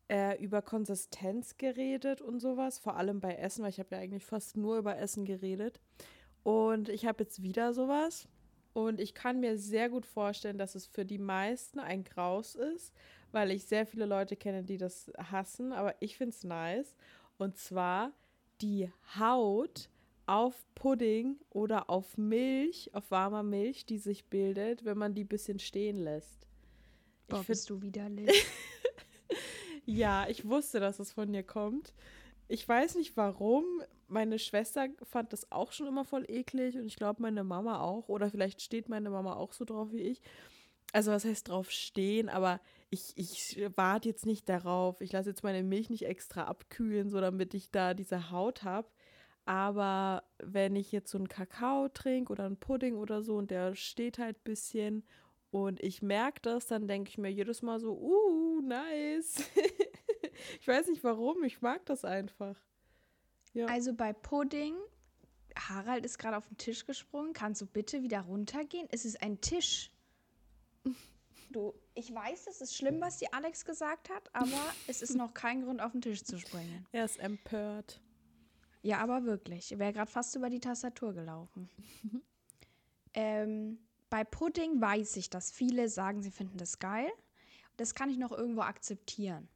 äh, über Konsistenz geredet und sowas, vor allem bei Essen, weil ich habe ja eigentlich fast nur über Essen geredet. Und ich habe jetzt wieder sowas. Und ich kann mir sehr gut vorstellen, dass es für die meisten ein Graus ist, weil ich sehr viele Leute kenne, die das hassen, aber ich finde es nice. Und zwar die Haut auf Pudding oder auf Milch, auf warmer Milch, die sich bildet, wenn man die ein bisschen stehen lässt. Boah, ich bist du widerlich. ja, ich wusste, dass es von dir kommt. Ich weiß nicht warum. Meine Schwester fand das auch schon immer voll eklig und ich glaube meine Mama auch. Oder vielleicht steht meine Mama auch so drauf wie ich. Also was heißt drauf stehen, aber ich, ich warte jetzt nicht darauf. Ich lasse jetzt meine Milch nicht extra abkühlen, so damit ich da diese Haut habe. Aber wenn ich jetzt so einen Kakao trinke oder einen Pudding oder so und der steht halt ein bisschen und ich merke das, dann denke ich mir jedes Mal so, uh, nice. ich weiß nicht warum, ich mag das einfach. Ja. Also bei Pudding, Harald ist gerade auf den Tisch gesprungen. Kannst du bitte wieder runtergehen? Es ist ein Tisch. Du, ich weiß, das ist schlimm, was die Alex gesagt hat, aber es ist noch kein Grund, auf den Tisch zu springen. Er ist empört. Ja, aber wirklich. Wäre gerade fast über die Tastatur gelaufen. ähm, bei Pudding weiß ich, dass viele sagen, sie finden das geil. Das kann ich noch irgendwo akzeptieren.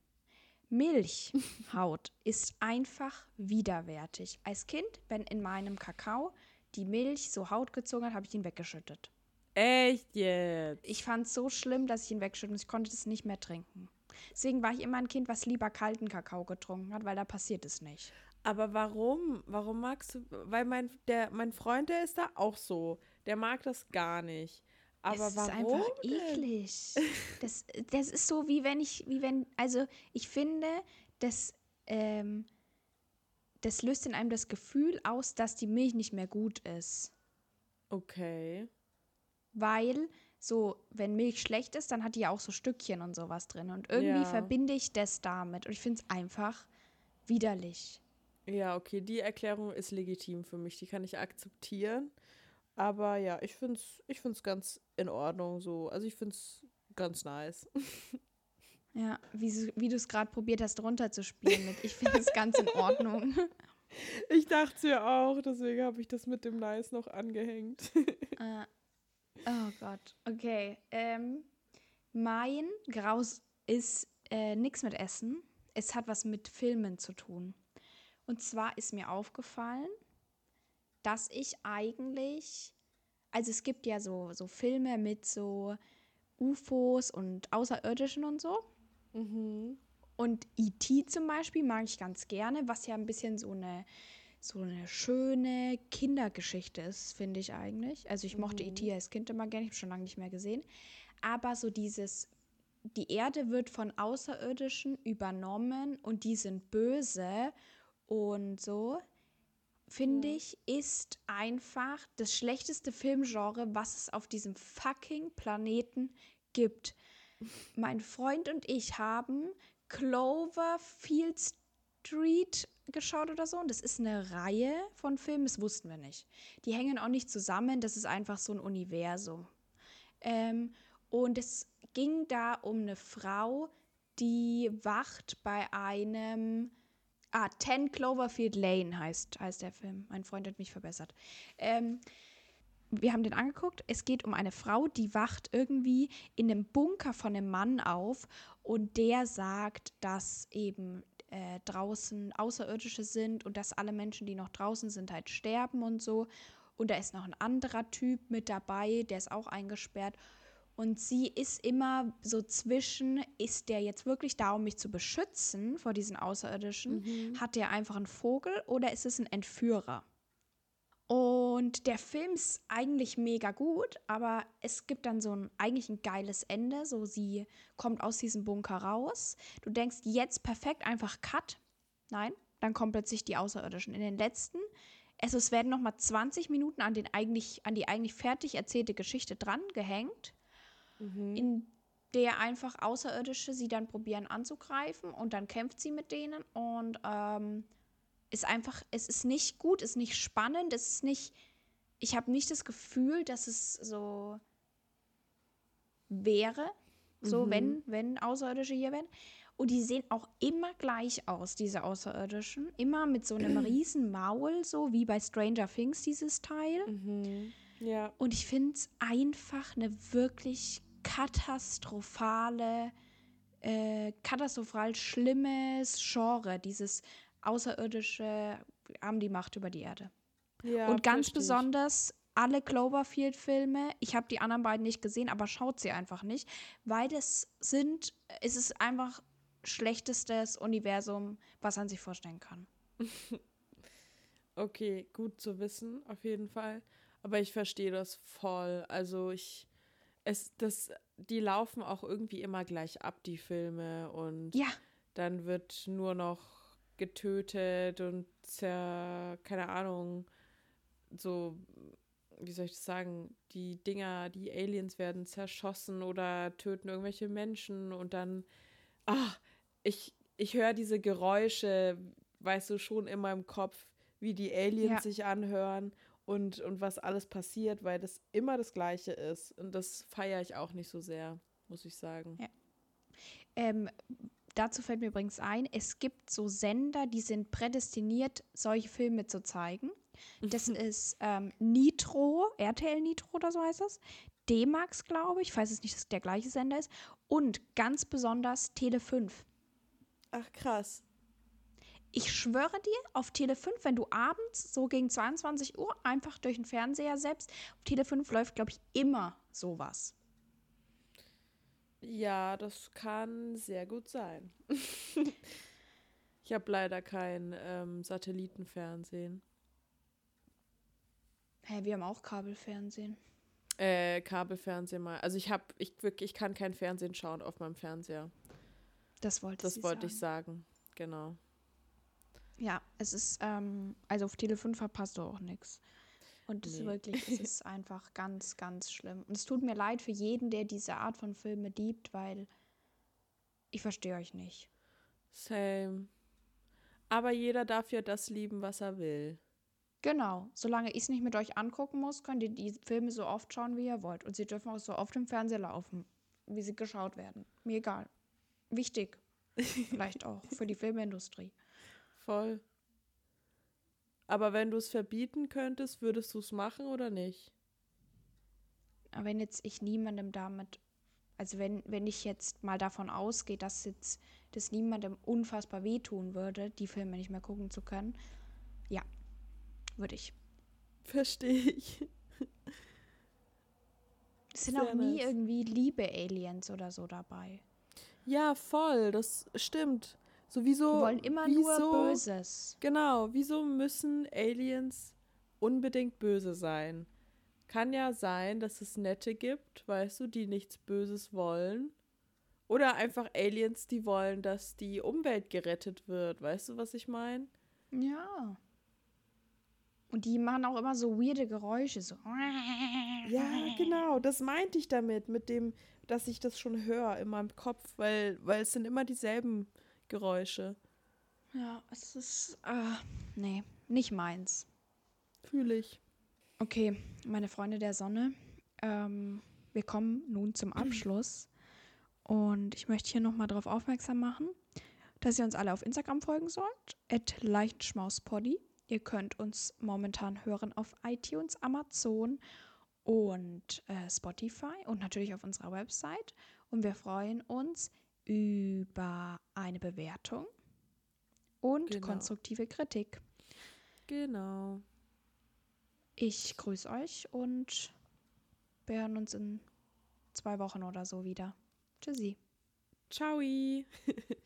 Milchhaut ist einfach widerwärtig. Als Kind, wenn in meinem Kakao die Milch so Haut gezogen hat, habe ich ihn weggeschüttet. Echt jetzt? Ich fand es so schlimm, dass ich ihn wegschüttet und ich konnte es nicht mehr trinken. Deswegen war ich immer ein Kind, was lieber kalten Kakao getrunken hat, weil da passiert es nicht. Aber warum? Warum magst du? Weil mein, der, mein Freund, der ist da auch so. Der mag das gar nicht. Aber es warum? ist einfach eklig. Das, das ist so, wie wenn ich, wie wenn, also ich finde, das, ähm, das löst in einem das Gefühl aus, dass die Milch nicht mehr gut ist. Okay. Weil so, wenn Milch schlecht ist, dann hat die ja auch so Stückchen und sowas drin. Und irgendwie ja. verbinde ich das damit. Und ich finde es einfach widerlich. Ja, okay, die Erklärung ist legitim für mich, die kann ich akzeptieren. Aber ja, ich finde es ich find's ganz in Ordnung so. Also ich finde es ganz nice. Ja, wie, wie du es gerade probiert hast, runterzuspielen mit. Ich finde es ganz in Ordnung. Ich dachte es ja auch, deswegen habe ich das mit dem Nice noch angehängt. Uh, oh Gott, okay. Ähm, mein Graus ist äh, nichts mit Essen. Es hat was mit Filmen zu tun. Und zwar ist mir aufgefallen, dass ich eigentlich, also es gibt ja so, so Filme mit so UFOs und Außerirdischen und so. Mhm. Und E.T. zum Beispiel mag ich ganz gerne, was ja ein bisschen so eine, so eine schöne Kindergeschichte ist, finde ich eigentlich. Also ich mochte mhm. E.T. als Kind immer gerne, ich habe schon lange nicht mehr gesehen. Aber so dieses, die Erde wird von Außerirdischen übernommen und die sind böse und so, finde mhm. ich, ist einfach das schlechteste Filmgenre, was es auf diesem fucking Planeten gibt. mein Freund und ich haben Cloverfield Street geschaut oder so. Und das ist eine Reihe von Filmen, das wussten wir nicht. Die hängen auch nicht zusammen, das ist einfach so ein Universum. Ähm, und es ging da um eine Frau, die wacht bei einem Ah, 10 Cloverfield Lane heißt, heißt der Film. Mein Freund hat mich verbessert. Ähm, wir haben den angeguckt. Es geht um eine Frau, die wacht irgendwie in einem Bunker von einem Mann auf und der sagt, dass eben äh, draußen Außerirdische sind und dass alle Menschen, die noch draußen sind, halt sterben und so. Und da ist noch ein anderer Typ mit dabei, der ist auch eingesperrt. Und sie ist immer so zwischen, ist der jetzt wirklich da, um mich zu beschützen vor diesen Außerirdischen? Mhm. Hat der einfach einen Vogel oder ist es ein Entführer? Und der Film ist eigentlich mega gut, aber es gibt dann so ein eigentlich ein geiles Ende. So, sie kommt aus diesem Bunker raus. Du denkst, jetzt perfekt, einfach Cut. Nein, dann kommen plötzlich die Außerirdischen. In den letzten, also es werden nochmal 20 Minuten an, den eigentlich, an die eigentlich fertig erzählte Geschichte dran gehängt mhm. in der einfach Außerirdische sie dann probieren anzugreifen und dann kämpft sie mit denen und ähm, ist einfach, es ist nicht gut, ist nicht spannend, es ist nicht, ich habe nicht das Gefühl, dass es so, wäre. So, mhm. wenn, wenn Außerirdische hier wären. Und die sehen auch immer gleich aus, diese Außerirdischen. Immer mit so einem riesen Maul, so wie bei Stranger Things, dieses Teil. Mhm. Ja. Und ich finde es einfach eine wirklich katastrophale, äh, katastrophal schlimmes Genre, dieses außerirdische haben die Macht über die Erde. Ja, und ganz besonders alle Cloverfield-Filme, ich habe die anderen beiden nicht gesehen, aber schaut sie einfach nicht, weil das sind, es ist einfach schlechtestes Universum, was man sich vorstellen kann. okay, gut zu wissen, auf jeden Fall. Aber ich verstehe das voll. Also ich, es, das, die laufen auch irgendwie immer gleich ab, die Filme. Und ja. dann wird nur noch getötet und zer, keine Ahnung, so, wie soll ich das sagen, die Dinger, die Aliens werden zerschossen oder töten irgendwelche Menschen und dann, ach, ich, ich höre diese Geräusche, weißt du, schon in meinem Kopf, wie die Aliens ja. sich anhören und, und was alles passiert, weil das immer das Gleiche ist. Und das feiere ich auch nicht so sehr, muss ich sagen. Ja. Ähm, dazu fällt mir übrigens ein, es gibt so Sender, die sind prädestiniert, solche Filme zu zeigen. Das ist ähm, Nitro, RTL Nitro oder so heißt das. D-Max, glaube ich. Ich weiß es nicht, dass der gleiche Sender ist. Und ganz besonders Tele 5. Ach, krass. Ich schwöre dir, auf Tele 5, wenn du abends so gegen 22 Uhr einfach durch den Fernseher selbst, auf Tele 5 läuft, glaube ich, immer sowas. Ja, das kann sehr gut sein. ich habe leider kein ähm, Satellitenfernsehen. Hä, hey, wir haben auch Kabelfernsehen. Äh, Kabelfernsehen mal. Also ich habe, ich wirklich, ich kann kein Fernsehen schauen auf meinem Fernseher. Das wollte Das wollte sagen. ich sagen, genau. Ja, es ist, ähm, also auf Tele 5 verpasst du auch nichts. Und es nee. ist wirklich, es ist einfach ganz, ganz schlimm. Und es tut mir leid für jeden, der diese Art von Filme liebt, weil ich verstehe euch nicht. Same. Aber jeder darf ja das lieben, was er will. Genau. Solange ich es nicht mit euch angucken muss, könnt ihr die Filme so oft schauen, wie ihr wollt. Und sie dürfen auch so oft im Fernseher laufen, wie sie geschaut werden. Mir egal. Wichtig. Vielleicht auch für die Filmindustrie. Voll. Aber wenn du es verbieten könntest, würdest du es machen oder nicht? Aber wenn jetzt ich niemandem damit, also wenn, wenn ich jetzt mal davon ausgehe, dass jetzt das niemandem unfassbar wehtun würde, die Filme nicht mehr gucken zu können, ja, würde ich. Verstehe ich. Es sind Sehr auch nie nice. irgendwie Liebe-Aliens oder so dabei. Ja, voll, das stimmt. Sowieso. Die wollen immer wieso, nur Böses. Genau, wieso müssen Aliens unbedingt böse sein? Kann ja sein, dass es Nette gibt, weißt du, die nichts Böses wollen. Oder einfach Aliens, die wollen, dass die Umwelt gerettet wird. Weißt du, was ich meine? Ja. Und die machen auch immer so weirde Geräusche. So. Ja, genau. Das meinte ich damit, mit dem, dass ich das schon höre in meinem Kopf, weil, weil es sind immer dieselben Geräusche. Ja, es ist. Äh, nee, nicht meins. Fühle ich. Okay, meine Freunde der Sonne. Ähm, wir kommen nun zum Abschluss. Und ich möchte hier nochmal darauf aufmerksam machen, dass ihr uns alle auf Instagram folgen sollt. At leichtschmauspoddy. Ihr könnt uns momentan hören auf iTunes, Amazon und äh, Spotify und natürlich auf unserer Website. Und wir freuen uns, über eine Bewertung und genau. konstruktive Kritik. Genau. Ich grüße euch und wir hören uns in zwei Wochen oder so wieder. Tschüssi. Ciao.